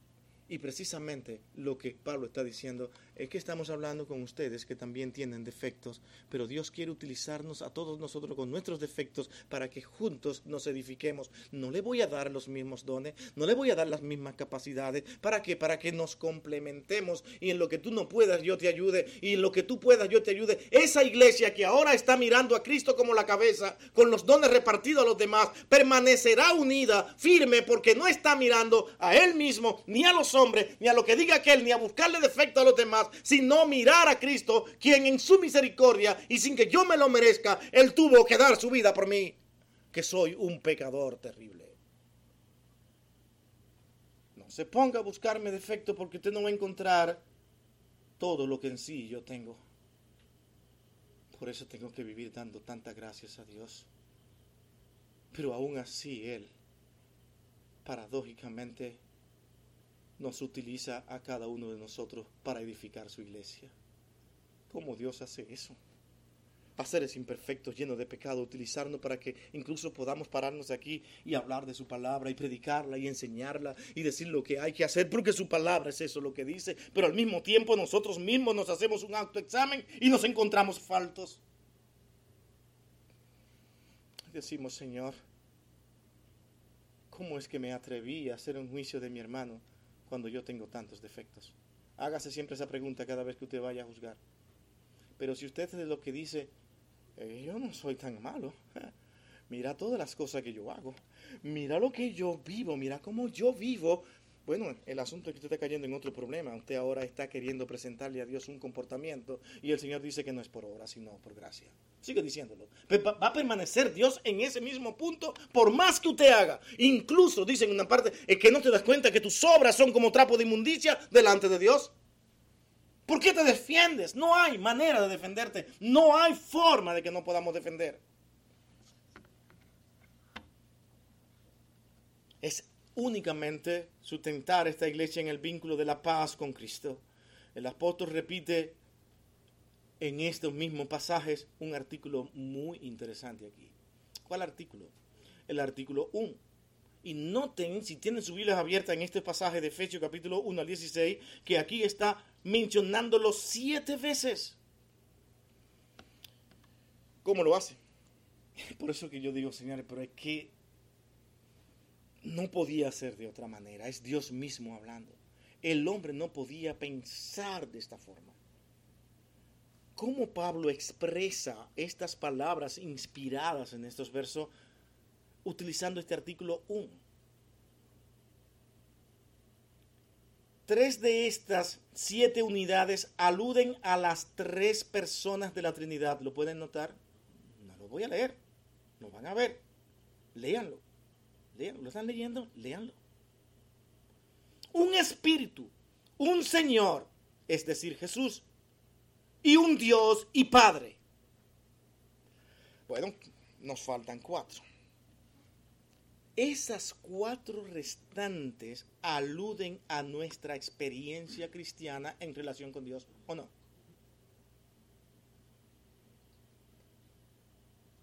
A: Y precisamente lo que Pablo está diciendo es que estamos hablando con ustedes que también tienen defectos, pero Dios quiere utilizarnos a todos nosotros con nuestros defectos para que juntos nos edifiquemos. No le voy a dar los mismos dones, no le voy a dar las mismas capacidades. ¿Para qué? Para que nos complementemos y en lo que tú no puedas yo te ayude y en lo que tú puedas yo te ayude. Esa iglesia que ahora está mirando a Cristo como la cabeza, con los dones repartidos a los demás, permanecerá unida, firme, porque no está mirando a Él mismo ni a los hombre, ni a lo que diga aquel, ni a buscarle defecto a los demás, sino mirar a Cristo, quien en su misericordia y sin que yo me lo merezca, Él tuvo que dar su vida por mí, que soy un pecador terrible. No se ponga a buscarme defecto porque usted no va a encontrar todo lo que en sí yo tengo. Por eso tengo que vivir dando tantas gracias a Dios. Pero aún así Él, paradójicamente, nos utiliza a cada uno de nosotros para edificar su iglesia. ¿Cómo Dios hace eso? A seres imperfectos, llenos de pecado, utilizarnos para que incluso podamos pararnos aquí y hablar de su palabra y predicarla y enseñarla y decir lo que hay que hacer, porque su palabra es eso lo que dice, pero al mismo tiempo nosotros mismos nos hacemos un autoexamen y nos encontramos faltos. Decimos, Señor, ¿cómo es que me atreví a hacer un juicio de mi hermano cuando yo tengo tantos defectos? Hágase siempre esa pregunta cada vez que usted vaya a juzgar. Pero si usted es lo que dice, eh, yo no soy tan malo, mira todas las cosas que yo hago, mira lo que yo vivo, mira cómo yo vivo, Bueno, el asunto es que usted está cayendo en otro problema. Usted ahora está queriendo presentarle a Dios un comportamiento y el Señor dice que no es por obra, sino por gracia. Sigue diciéndolo. Va a permanecer Dios en ese mismo punto por más que usted haga. Incluso, dice en una parte, es que no te das cuenta que tus obras son como trapo de inmundicia delante de Dios. ¿Por qué te defiendes? No hay manera de defenderte. No hay forma de que no podamos defender. Es únicamente sustentar esta iglesia en el vínculo de la paz con Cristo. El apóstol repite en estos mismos pasajes un artículo muy interesante aquí. ¿Cuál artículo? El artículo 1. Y noten, si tienen su Biblia abierta en este pasaje de Efesios capítulo 1 al 16, que aquí está mencionándolo siete veces. ¿Cómo lo hace? Por eso que yo digo, señores, pero es que no podía ser de otra manera. Es Dios mismo hablando. El hombre no podía pensar de esta forma. ¿Cómo Pablo expresa estas palabras inspiradas en estos versos utilizando este artículo 1? Tres de estas siete unidades aluden a las tres personas de la Trinidad. ¿Lo pueden notar? No lo voy a leer. Lo van a ver. Léanlo. ¿Lo están leyendo? Léanlo. Un espíritu, un Señor, es decir, Jesús, y un Dios y Padre. Bueno, nos faltan cuatro. Esas cuatro restantes aluden a nuestra experiencia cristiana en relación con Dios o no.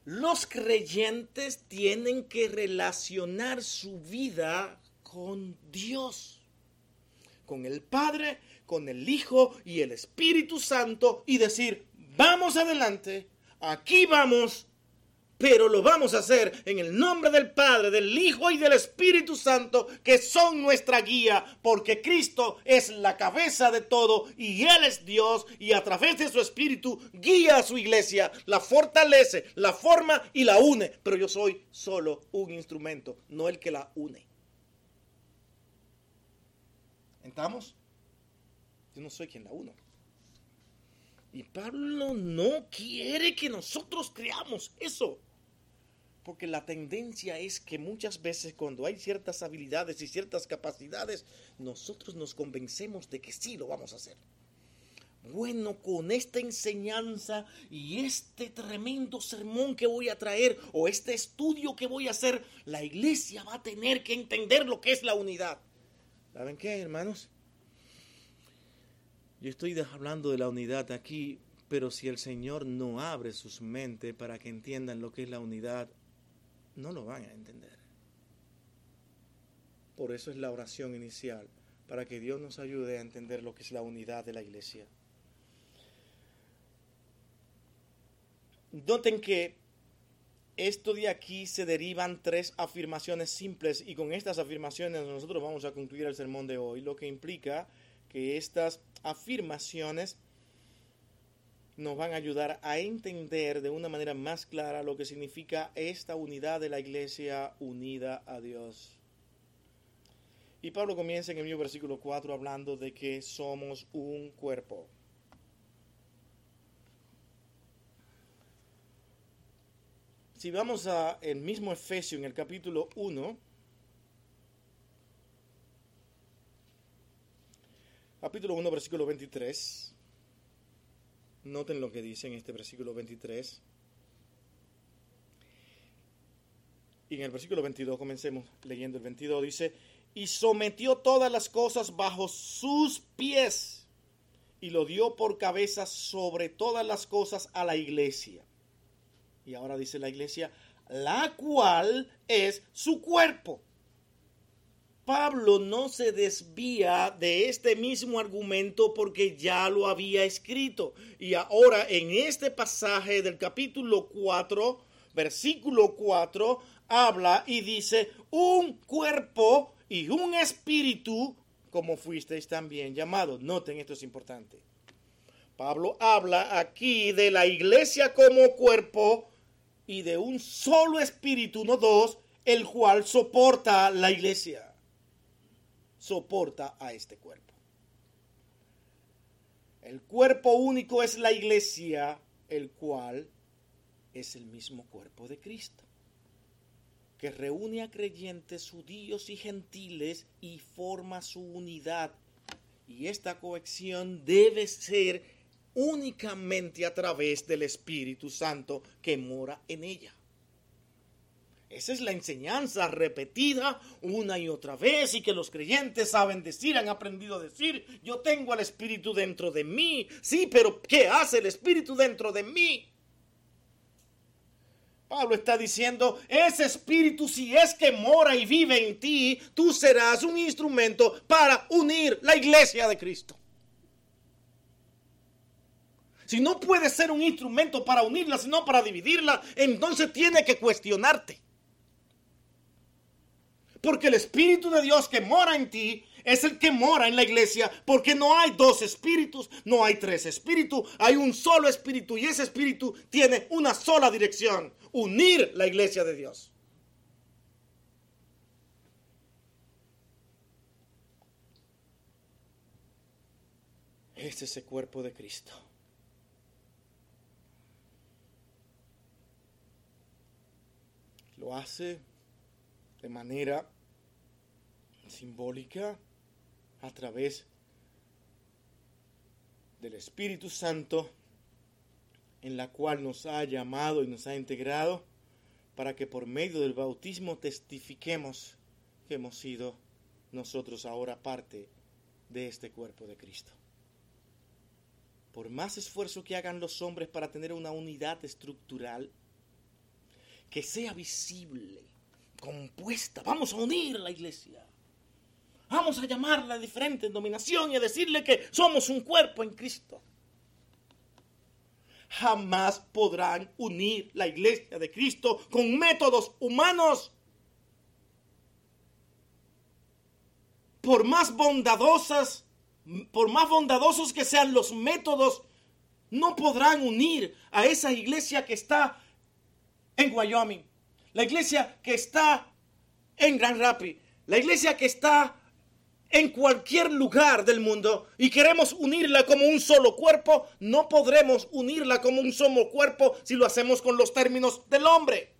A: Los creyentes tienen que relacionar su vida con Dios, con el Padre, con el Hijo y el Espíritu Santo y decir, vamos adelante, aquí vamos pero lo vamos a hacer en el nombre del Padre, del Hijo y del Espíritu Santo, que son nuestra guía, porque Cristo es la cabeza de todo y Él es Dios y a través de su Espíritu guía a su iglesia, la fortalece, la forma y la une, pero yo soy solo un instrumento, no el que la une. ¿Entamos? Yo no soy quien la une. Y Pablo no quiere que nosotros creamos eso. Porque la tendencia es que muchas veces cuando hay ciertas habilidades y ciertas capacidades, nosotros nos convencemos de que sí lo vamos a hacer. Bueno, con esta enseñanza y este tremendo sermón que voy a traer o este estudio que voy a hacer, la iglesia va a tener que entender lo que es la unidad. ¿Saben qué, hermanos? Yo estoy hablando de la unidad aquí, pero si el Señor no abre sus mentes para que entiendan lo que es la unidad, no lo van a entender. Por eso es la oración inicial, para que Dios nos ayude a entender lo que es la unidad de la iglesia. Noten que esto de aquí se derivan tres afirmaciones simples y con estas afirmaciones nosotros vamos a concluir el sermón de hoy, lo que implica que estas afirmaciones nos van a ayudar a entender de una manera más clara lo que significa esta unidad de la iglesia unida a Dios. Y Pablo comienza en el mismo versículo 4 hablando de que somos un cuerpo. Si vamos a el mismo Efesio en el capítulo 1, capítulo 1, versículo 23. Noten lo que dice en este versículo 23. Y en el versículo 22, comencemos leyendo el 22, dice, y sometió todas las cosas bajo sus pies y lo dio por cabeza sobre todas las cosas a la iglesia. Y ahora dice la iglesia, la cual es su cuerpo Pablo no se desvía de este mismo argumento porque ya lo había escrito. Y ahora en este pasaje del capítulo 4, versículo 4, habla y dice, un cuerpo y un espíritu, como fuisteis también llamados. Noten, esto es importante. Pablo habla aquí de la iglesia como cuerpo y de un solo espíritu, no dos, el cual soporta la iglesia. Soporta a este cuerpo. El cuerpo único es la iglesia, el cual es el mismo cuerpo de Cristo, que reúne a creyentes judíos y gentiles y forma su unidad. Y esta cohesión debe ser únicamente a través del Espíritu Santo que mora en ella. Esa es la enseñanza repetida una y otra vez y que los creyentes saben decir, han aprendido a decir, yo tengo al Espíritu dentro de mí. Sí, pero ¿qué hace el Espíritu dentro de mí? Pablo está diciendo, ese espíritu si es que mora y vive en ti, tú serás un instrumento para unir la iglesia de Cristo. Si no puedes ser un instrumento para unirla, sino para dividirla, entonces tiene que cuestionarte. Porque el Espíritu de Dios que mora en ti es el que mora en la iglesia, porque no hay dos espíritus, no hay tres espíritus, hay un solo espíritu y ese espíritu tiene una sola dirección, unir la iglesia de Dios. Este es el cuerpo de Cristo. Lo hace de manera simbólica a través del Espíritu Santo en la cual nos ha llamado y nos ha integrado para que por medio del bautismo testifiquemos que hemos sido nosotros ahora parte de este cuerpo de Cristo. Por más esfuerzo que hagan los hombres para tener una unidad estructural, que sea visible, compuesta, vamos a unir la iglesia. Vamos a llamarla a diferente denominación y a decirle que somos un cuerpo en Cristo. Jamás podrán unir la iglesia de Cristo con métodos humanos. Por más bondadosas, por más bondadosos que sean los métodos, no podrán unir a esa iglesia que está en Wyoming, la iglesia que está en Grand Rapids, la iglesia que está en cualquier lugar del mundo y queremos unirla como un solo cuerpo, no podremos unirla como un solo cuerpo si lo hacemos con los términos del hombre.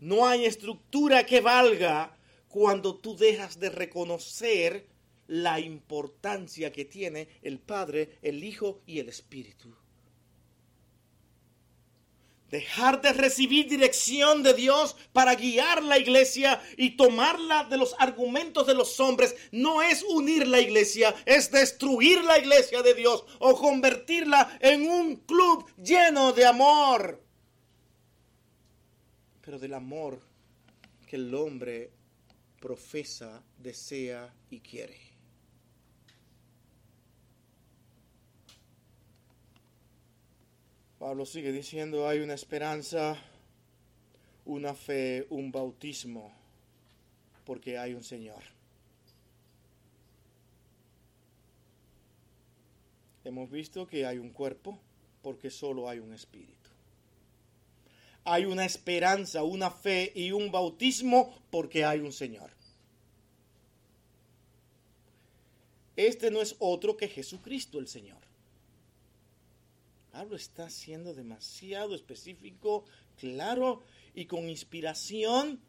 A: No hay estructura que valga cuando tú dejas de reconocer la importancia que tiene el Padre, el Hijo y el Espíritu. Dejar de recibir dirección de Dios para guiar la iglesia y tomarla de los argumentos de los hombres no es unir la iglesia, es destruir la iglesia de Dios o convertirla en un club lleno de amor. Pero del amor que el hombre profesa, desea y quiere. Pablo sigue diciendo, hay una esperanza, una fe, un bautismo, porque hay un Señor. Hemos visto que hay un cuerpo, porque solo hay un espíritu. Hay una esperanza, una fe y un bautismo, porque hay un Señor. Este no es otro que Jesucristo el Señor. Pablo está siendo demasiado específico, claro y con inspiración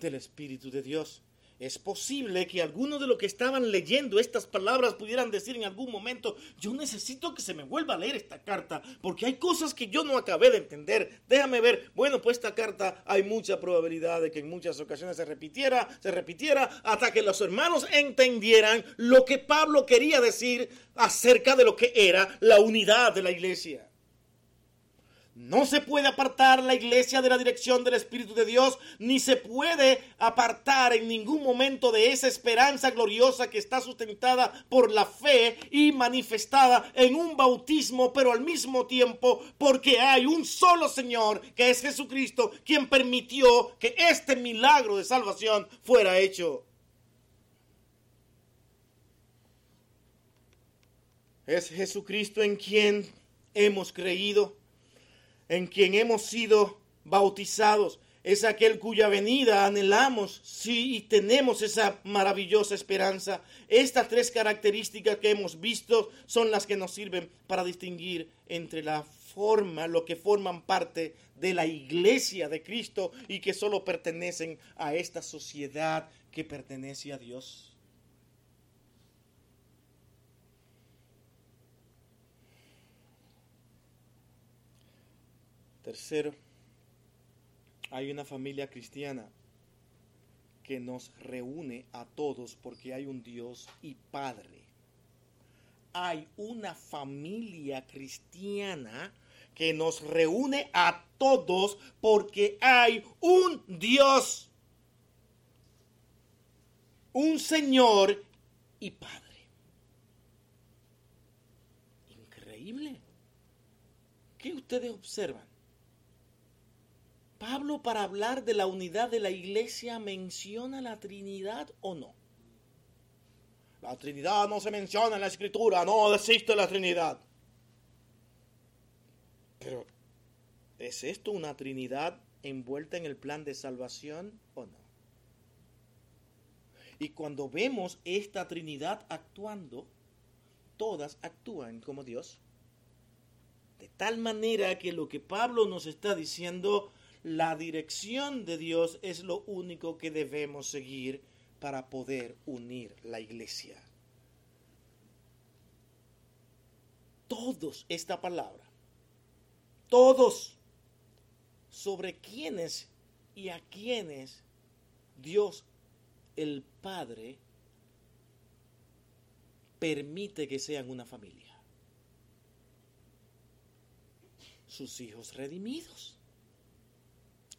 A: del Espíritu de Dios. Es posible que algunos de los que estaban leyendo estas palabras pudieran decir en algún momento, yo necesito que se me vuelva a leer esta carta, porque hay cosas que yo no acabé de entender. Déjame ver, bueno, pues esta carta hay mucha probabilidad de que en muchas ocasiones se repitiera, se repitiera, hasta que los hermanos entendieran lo que Pablo quería decir acerca de lo que era la unidad de la iglesia. No se puede apartar la iglesia de la dirección del Espíritu de Dios, ni se puede apartar en ningún momento de esa esperanza gloriosa que está sustentada por la fe y manifestada en un bautismo, pero al mismo tiempo porque hay un solo Señor, que es Jesucristo, quien permitió que este milagro de salvación fuera hecho. Es Jesucristo en quien hemos creído en quien hemos sido bautizados. es aquel cuya venida anhelamos, sí, y tenemos esa maravillosa esperanza. Estas tres características que hemos visto son las que nos sirven para distinguir entre la forma, lo que forman parte de la iglesia de Cristo y que solo pertenecen a esta sociedad que pertenece a Dios. Tercero, hay una familia cristiana que nos reúne a todos porque hay un Dios y Padre. Hay una familia cristiana que nos reúne a todos porque hay un Dios, un Señor y Padre. Increíble. ¿Qué ustedes observan? Pablo para hablar de la unidad de la iglesia menciona la Trinidad o no? La Trinidad no se menciona en la escritura, no existe la Trinidad. Pero, ¿es esto una Trinidad envuelta en el plan de salvación o no? Y cuando vemos esta Trinidad actuando, todas actúan como Dios. De tal manera que lo que Pablo nos está diciendo la dirección de Dios es lo único que debemos seguir para poder unir la iglesia. Todos esta palabra, todos sobre quienes y a quienes Dios el Padre permite que sean una familia. Sus hijos redimidos.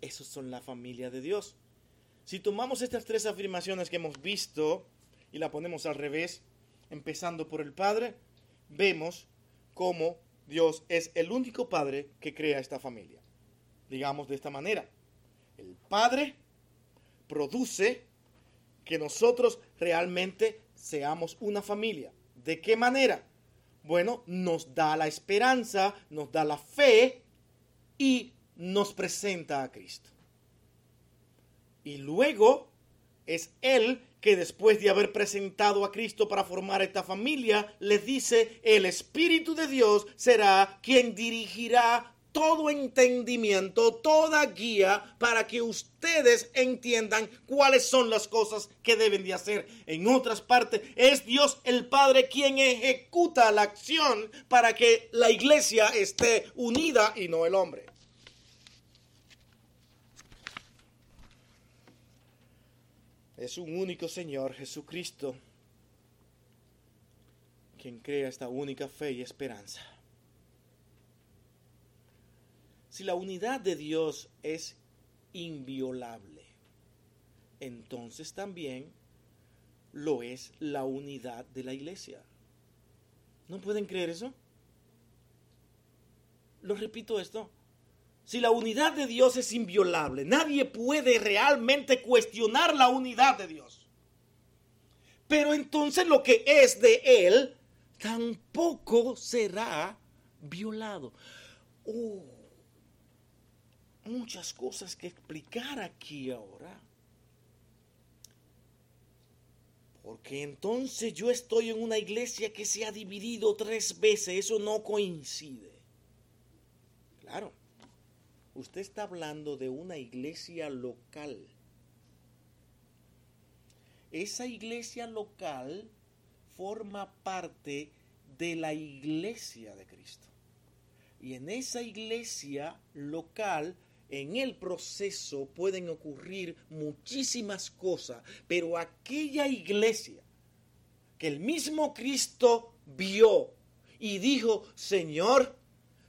A: Esos son la familia de Dios. Si tomamos estas tres afirmaciones que hemos visto y la ponemos al revés, empezando por el Padre, vemos cómo Dios es el único Padre que crea esta familia. Digamos de esta manera, el Padre produce que nosotros realmente seamos una familia. ¿De qué manera? Bueno, nos da la esperanza, nos da la fe y nos presenta a Cristo. Y luego es Él que después de haber presentado a Cristo para formar esta familia, les dice, el Espíritu de Dios será quien dirigirá todo entendimiento, toda guía para que ustedes entiendan cuáles son las cosas que deben de hacer. En otras partes, es Dios el Padre quien ejecuta la acción para que la iglesia esté unida y no el hombre. Es un único Señor, Jesucristo, quien crea esta única fe y esperanza. Si la unidad de Dios es inviolable, entonces también lo es la unidad de la iglesia. ¿No pueden creer eso? Lo repito esto. Si la unidad de Dios es inviolable, nadie puede realmente cuestionar la unidad de Dios. Pero entonces lo que es de Él tampoco será violado. Oh, muchas cosas que explicar aquí ahora. Porque entonces yo estoy en una iglesia que se ha dividido tres veces. Eso no coincide. Claro. Usted está hablando de una iglesia local. Esa iglesia local forma parte de la iglesia de Cristo. Y en esa iglesia local, en el proceso pueden ocurrir muchísimas cosas, pero aquella iglesia que el mismo Cristo vio y dijo, Señor,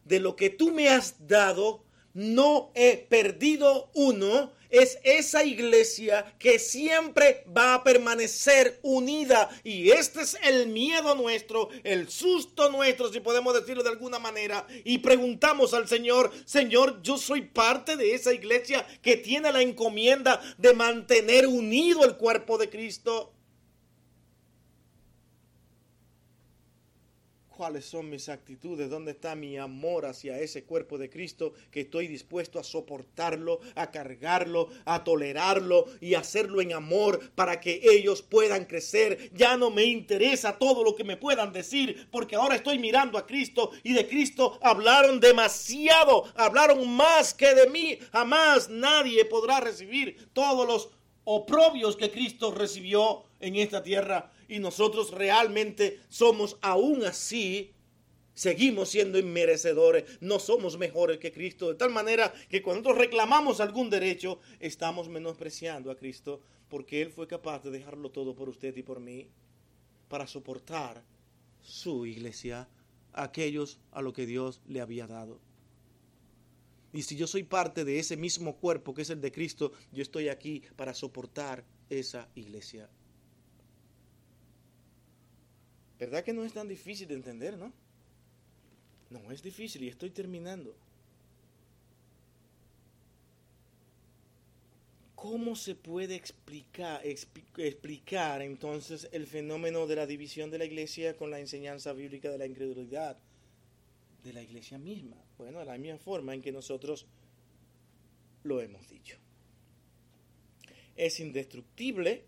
A: de lo que tú me has dado, no he perdido uno, es esa iglesia que siempre va a permanecer unida. Y este es el miedo nuestro, el susto nuestro, si podemos decirlo de alguna manera. Y preguntamos al Señor, Señor, yo soy parte de esa iglesia que tiene la encomienda de mantener unido el cuerpo de Cristo. Cuáles son mis actitudes, dónde está mi amor hacia ese cuerpo de Cristo que estoy dispuesto a soportarlo, a cargarlo, a tolerarlo y hacerlo en amor para que ellos puedan crecer. Ya no me interesa todo lo que me puedan decir porque ahora estoy mirando a Cristo y de Cristo hablaron demasiado, hablaron más que de mí. Jamás nadie podrá recibir todos los oprobios que Cristo recibió en esta tierra y nosotros realmente somos aún así, seguimos siendo inmerecedores, no somos mejores que Cristo, de tal manera que cuando nosotros reclamamos algún derecho, estamos menospreciando a Cristo, porque Él fue capaz de dejarlo todo por usted y por mí, para soportar su iglesia, aquellos a lo que Dios le había dado. Y si yo soy parte de ese mismo cuerpo que es el de Cristo, yo estoy aquí para soportar esa iglesia. ¿Verdad que no es tan difícil de entender, no? No es difícil y estoy terminando. ¿Cómo se puede explicar, explicar entonces el fenómeno de la división de la iglesia con la enseñanza bíblica de la incredulidad de la iglesia misma? Bueno, de la misma forma en que nosotros lo hemos dicho. Es indestructible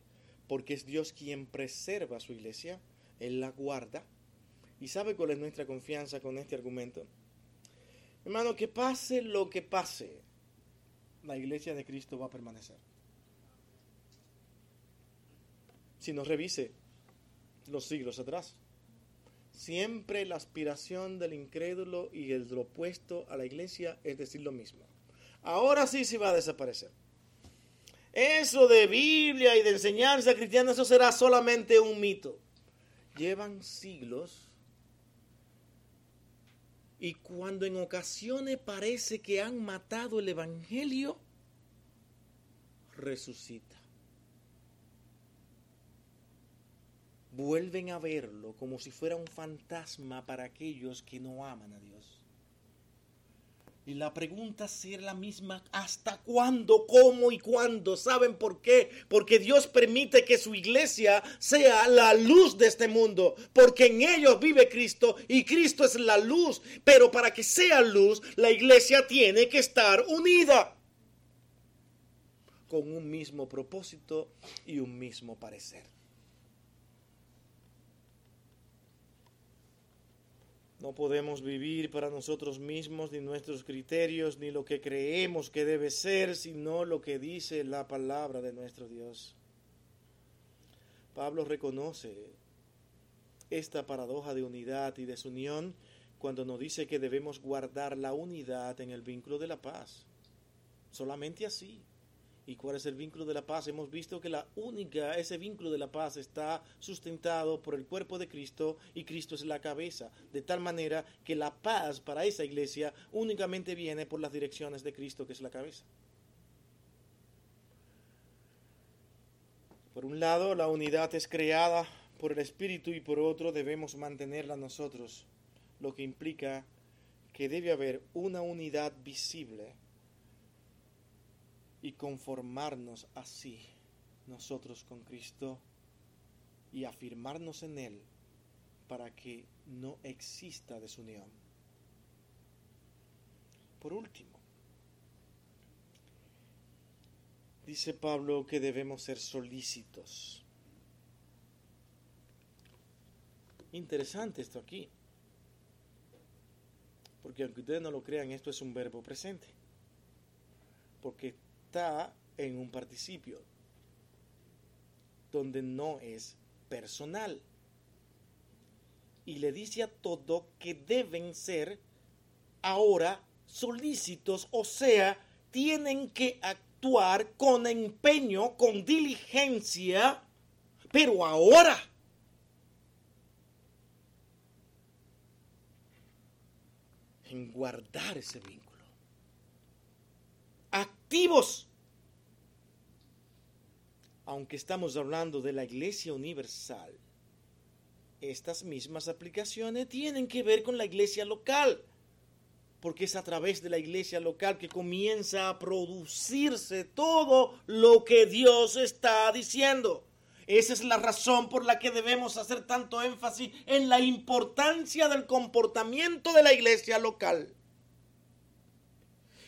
A: porque es Dios quien preserva su iglesia él la guarda. ¿Y sabe cuál es nuestra confianza con este argumento? Hermano, que pase lo que pase, la iglesia de Cristo va a permanecer. Si nos revise los siglos atrás, siempre la aspiración del incrédulo y el opuesto a la iglesia es decir lo mismo. Ahora sí se va a desaparecer. Eso de Biblia y de enseñanza cristiana, eso será solamente un mito llevan siglos y cuando en ocasiones parece que han matado el Evangelio, resucita. Vuelven a verlo como si fuera un fantasma para aquellos que no aman a Dios. Y la pregunta será la misma, ¿hasta cuándo, cómo y cuándo? ¿Saben por qué? Porque Dios permite que su iglesia sea la luz de este mundo, porque en ellos vive Cristo y Cristo es la luz, pero para que sea luz, la iglesia tiene que estar unida con un mismo propósito y un mismo parecer. No podemos vivir para nosotros mismos, ni nuestros criterios, ni lo que creemos que debe ser, sino lo que dice la palabra de nuestro Dios. Pablo reconoce esta paradoja de unidad y desunión cuando nos dice que debemos guardar la unidad en el vínculo de la paz. Solamente así ¿Y cuál es el vínculo de la paz? Hemos visto que la única, ese vínculo de la paz está sustentado por el cuerpo de Cristo y Cristo es la cabeza. De tal manera que la paz para esa iglesia únicamente viene por las direcciones de Cristo que es la cabeza. Por un lado, la unidad es creada por el Espíritu y por otro debemos mantenerla nosotros, lo que implica que debe haber una unidad visible y conformarnos así nosotros con Cristo y afirmarnos en Él para que no exista desunión. Por último, dice Pablo que debemos ser solícitos. Interesante esto aquí, porque aunque ustedes no lo crean, esto es un verbo presente, porque está en un participio donde no es personal. Y le dice a todo que deben ser ahora solícitos, o sea, tienen que actuar con empeño, con diligencia, pero ahora. En guardar ese vínculo Aunque estamos hablando de la Iglesia Universal, estas mismas aplicaciones tienen que ver con la iglesia local, porque es a través de la iglesia local que comienza a producirse todo lo que Dios está diciendo. Esa es la razón por la que debemos hacer tanto énfasis en la importancia del comportamiento de la iglesia local.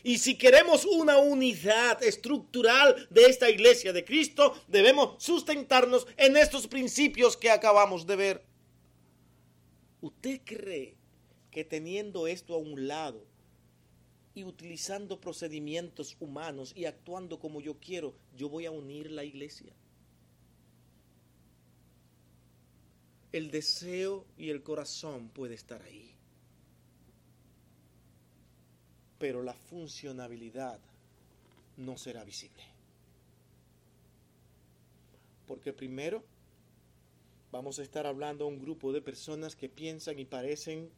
A: Y si queremos una unidad estructural de esta iglesia de Cristo, debemos sustentarnos en estos principios que acabamos de ver. ¿Usted cree que teniendo esto a un lado y utilizando procedimientos humanos y actuando como yo quiero, yo voy a unir la iglesia? El deseo y el corazón puede estar ahí. Pero la funcionabilidad no será visible. Porque primero vamos a estar hablando a un grupo de personas que piensan y parecen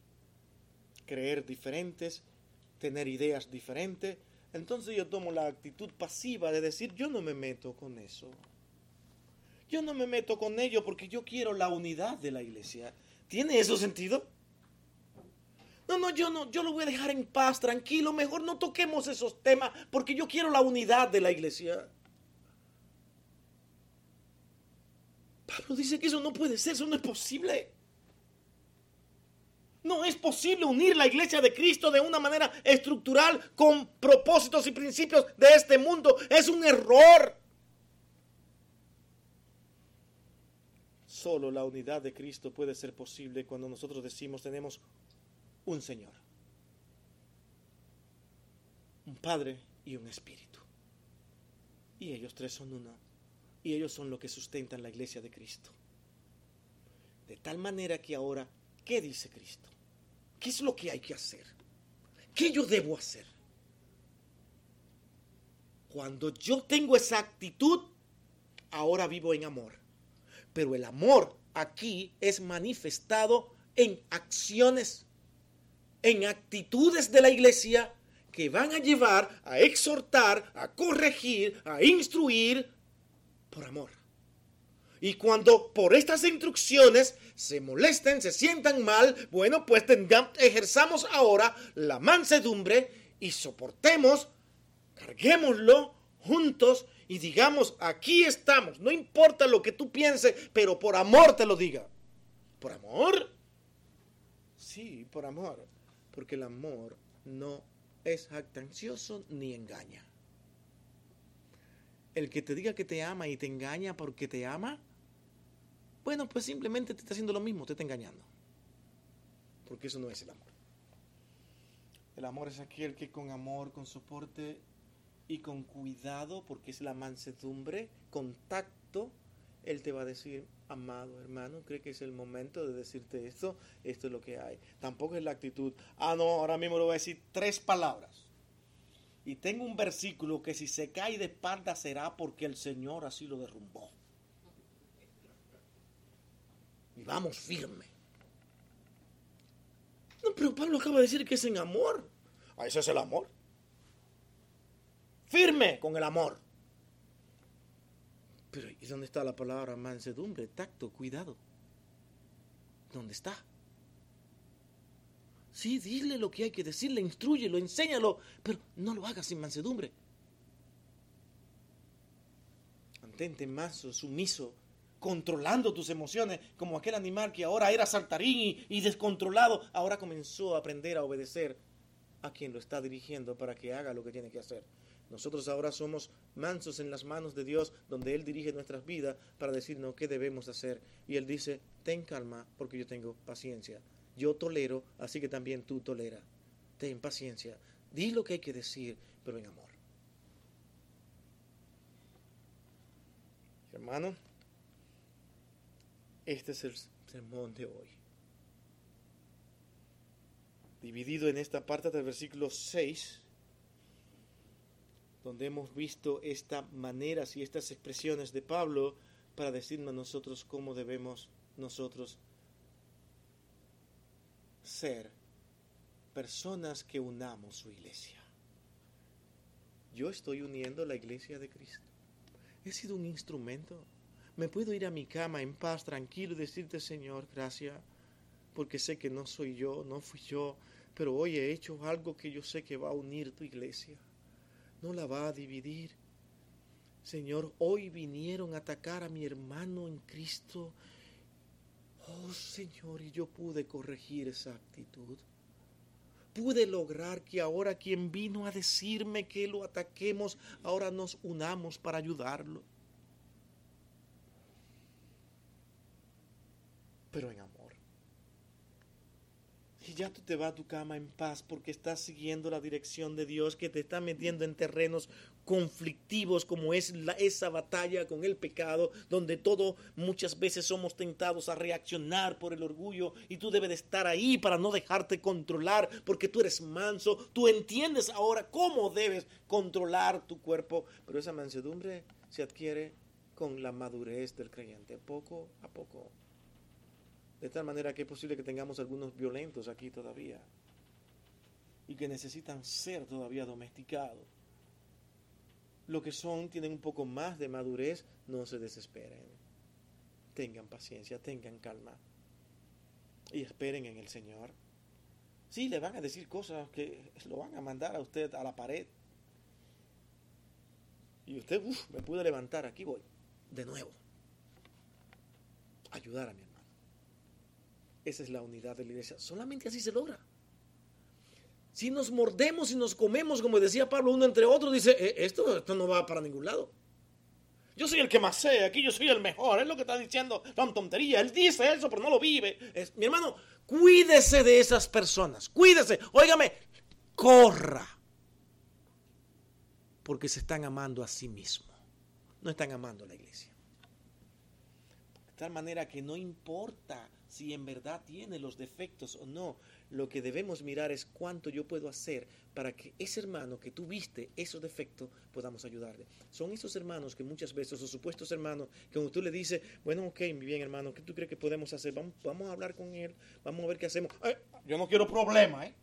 A: creer diferentes, tener ideas diferentes. Entonces yo tomo la actitud pasiva de decir, yo no me meto con eso. Yo no me meto con ello porque yo quiero la unidad de la iglesia. ¿Tiene eso sentido? No, no, yo no, yo lo voy a dejar en paz, tranquilo, mejor no toquemos esos temas porque yo quiero la unidad de la iglesia. Pablo dice que eso no puede ser, eso no es posible. No es posible unir la iglesia de Cristo de una manera estructural con propósitos y principios de este mundo. Es un error. Solo la unidad de Cristo puede ser posible cuando nosotros decimos tenemos un Señor, un Padre y un Espíritu. Y ellos tres son uno. Y ellos son lo que sustentan la iglesia de Cristo. De tal manera que ahora, ¿qué dice Cristo? ¿Qué es lo que hay que hacer? ¿Qué yo debo hacer? Cuando yo tengo esa actitud, ahora vivo en amor. Pero el amor aquí es manifestado en acciones, en actitudes de la iglesia que van a llevar a exhortar, a corregir, a instruir por amor. Y cuando por estas instrucciones se molesten, se sientan mal, bueno, pues ejerzamos ahora la mansedumbre y soportemos, carguémoslo juntos y digamos, aquí estamos, no importa lo que tú pienses, pero por amor te lo diga. ¿Por amor? Sí, por amor, porque el amor no es jactancioso ni engaña. El que te diga que te ama y te engaña porque te ama, bueno, pues simplemente te está haciendo lo mismo, te está engañando. Porque eso no es el amor. El amor es aquel que con amor, con soporte y con cuidado, porque es la mansedumbre, contacto, Él te va a decir, amado hermano, cree que es el momento de decirte esto, esto es lo que hay. Tampoco es la actitud, ah, no, ahora mismo le voy a decir tres palabras. Y tengo un versículo que si se cae de espalda será porque el Señor así lo derrumbó y vamos firme. No, pero Pablo acaba de decir que es en amor. Ah, ese es el amor. Firme con el amor. Pero ¿y dónde está la palabra mansedumbre, tacto, cuidado? ¿Dónde está? Sí, dile lo que hay que decirle, instruyelo, enséñalo, pero no lo hagas sin mansedumbre. Mantente manso, sumiso, controlando tus emociones, como aquel animal que ahora era saltarín y, descontrolado, ahora comenzó a aprender a obedecer a quien lo está dirigiendo para que haga lo que tiene que hacer. Nosotros ahora somos mansos en las manos de Dios, donde Él dirige nuestras vidas para decirnos qué debemos hacer. Y Él dice, ten calma porque yo tengo paciencia. Yo tolero, así que también tú tolera. Ten paciencia. Di lo que hay que decir, pero en amor. Hermano, este es el sermón de hoy. Dividido en esta parte del versículo 6, donde hemos visto estas maneras y estas expresiones de Pablo para decirnos a nosotros cómo debemos nosotros ser personas que unamos su iglesia. Yo estoy uniendo la iglesia de Cristo. He sido un instrumento me puedo ir a mi cama en paz, tranquilo, y decirte, Señor, gracias, porque sé que no soy yo, no fui yo, pero hoy he hecho algo que yo sé que va a unir tu iglesia, no la va a dividir. Señor, hoy vinieron a atacar a mi hermano en Cristo. Oh Señor, y yo pude corregir esa actitud. Pude lograr que ahora quien vino a decirme que lo ataquemos, ahora nos unamos para ayudarlo. Pero en amor. Ya tú te vas a tu cama en paz porque estás siguiendo la dirección de Dios que te está metiendo en terrenos conflictivos como es la, esa batalla con el pecado, donde todo muchas veces somos tentados a reaccionar por el orgullo y tú debes de estar ahí para no dejarte controlar porque tú eres manso, tú entiendes ahora cómo debes controlar tu cuerpo, pero esa mansedumbre se adquiere con la madurez del creyente, poco a poco. De tal manera que es posible que tengamos algunos violentos aquí todavía y que necesitan ser todavía domesticados. Lo que son, tienen un poco más de madurez, no se desesperen. Tengan paciencia, tengan calma y esperen en el Señor. Sí, le van a decir cosas que lo van a mandar a usted a la pared. Y usted, uff, me pude levantar, aquí voy, de nuevo. Ayudar a mi esa es la unidad de la iglesia. Solamente así se logra. Si nos mordemos y nos comemos, como decía Pablo, uno entre otros, dice, eh, esto, esto no va para ningún lado. Yo soy el que más sé, aquí yo soy el mejor, es lo que está diciendo, son tontería. Él dice eso, pero no lo vive. Es, mi hermano, cuídese de esas personas, cuídese. Óigame, corra. Porque se están amando a sí mismos, no están amando a la iglesia. De tal manera que no importa si en verdad tiene los defectos o no. Lo que debemos mirar es cuánto yo puedo hacer para que ese hermano que tú viste esos defectos podamos ayudarle. Son esos hermanos que muchas veces, esos supuestos hermanos, que cuando tú le dices, bueno, ok, mi bien hermano, ¿qué tú crees que podemos hacer? Vamos, vamos a hablar con él, vamos a ver qué hacemos. yo no quiero problema, ¿eh?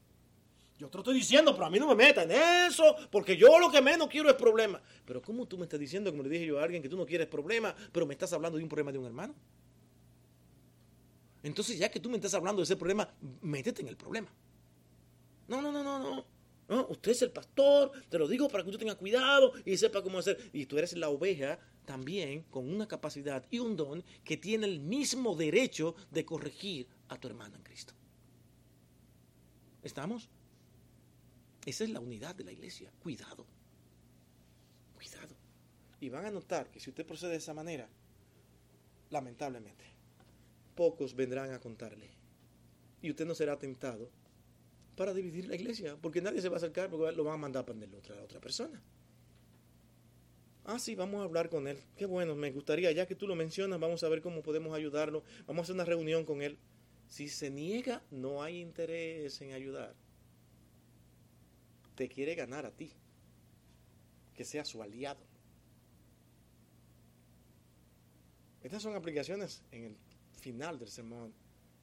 A: Yo te lo estoy diciendo, pero a mí no me metan en eso, porque yo lo que menos quiero es problema. Pero ¿cómo tú me estás diciendo, como le dije yo a alguien, que tú no quieres problema, pero me estás hablando de un problema de un hermano? Entonces, ya que tú me estás hablando de ese problema, métete en el problema. No, no, no, no, no. Usted es el pastor, te lo digo para que usted tenga cuidado y sepa cómo hacer. Y tú eres la oveja también con una capacidad y un don que tiene el mismo derecho de corregir a tu hermano en Cristo. ¿Estamos? Esa es la unidad de la iglesia. Cuidado. Cuidado. Y van a notar que si usted procede de esa manera, lamentablemente, pocos vendrán a contarle. Y usted no será tentado para dividir la iglesia, porque nadie se va a acercar porque lo van a mandar para la otra, otra persona. Ah, sí, vamos a hablar con él. Qué bueno, me gustaría, ya que tú lo mencionas, vamos a ver cómo podemos ayudarlo. Vamos a hacer una reunión con él. Si se niega, no hay interés en ayudar. Te quiere ganar a ti, que sea su aliado. Estas son aplicaciones en el final del sermón.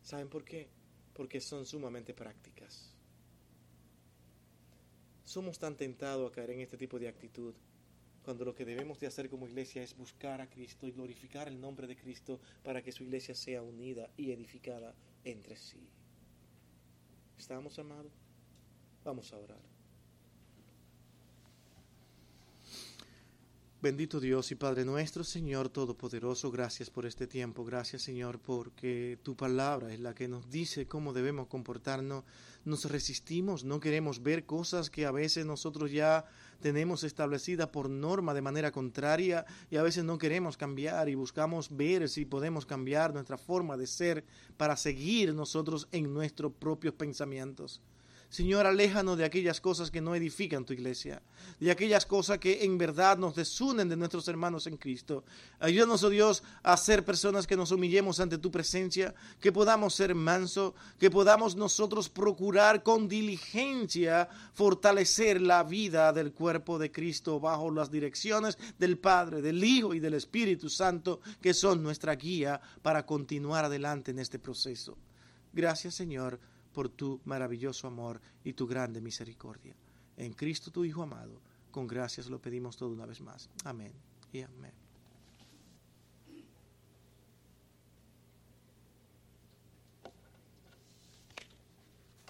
A: ¿Saben por qué? Porque son sumamente prácticas. Somos tan tentados a caer en este tipo de actitud cuando lo que debemos de hacer como iglesia es buscar a Cristo y glorificar el nombre de Cristo para que su iglesia sea unida y edificada entre sí. ¿Estamos amados? Vamos a orar. Bendito Dios y Padre nuestro, Señor Todopoderoso, gracias por este tiempo, gracias Señor porque tu palabra es la que nos dice cómo debemos comportarnos. Nos resistimos, no queremos ver cosas que a veces nosotros ya tenemos establecidas por norma de manera contraria y a veces no queremos cambiar y buscamos ver si podemos cambiar nuestra forma de ser para seguir nosotros en nuestros propios pensamientos. Señor, aléjanos de aquellas cosas que no edifican tu iglesia, de aquellas cosas que en verdad nos desunen de nuestros hermanos en Cristo. Ayúdanos, oh Dios, a ser personas que nos humillemos ante tu presencia, que podamos ser mansos, que podamos nosotros procurar con diligencia fortalecer la vida del cuerpo de Cristo bajo las direcciones del Padre, del Hijo y del Espíritu Santo, que son nuestra guía para continuar adelante en este proceso. Gracias, Señor por tu maravilloso amor y tu grande misericordia. En Cristo tu Hijo amado, con gracias lo pedimos todo una vez más. Amén y amén.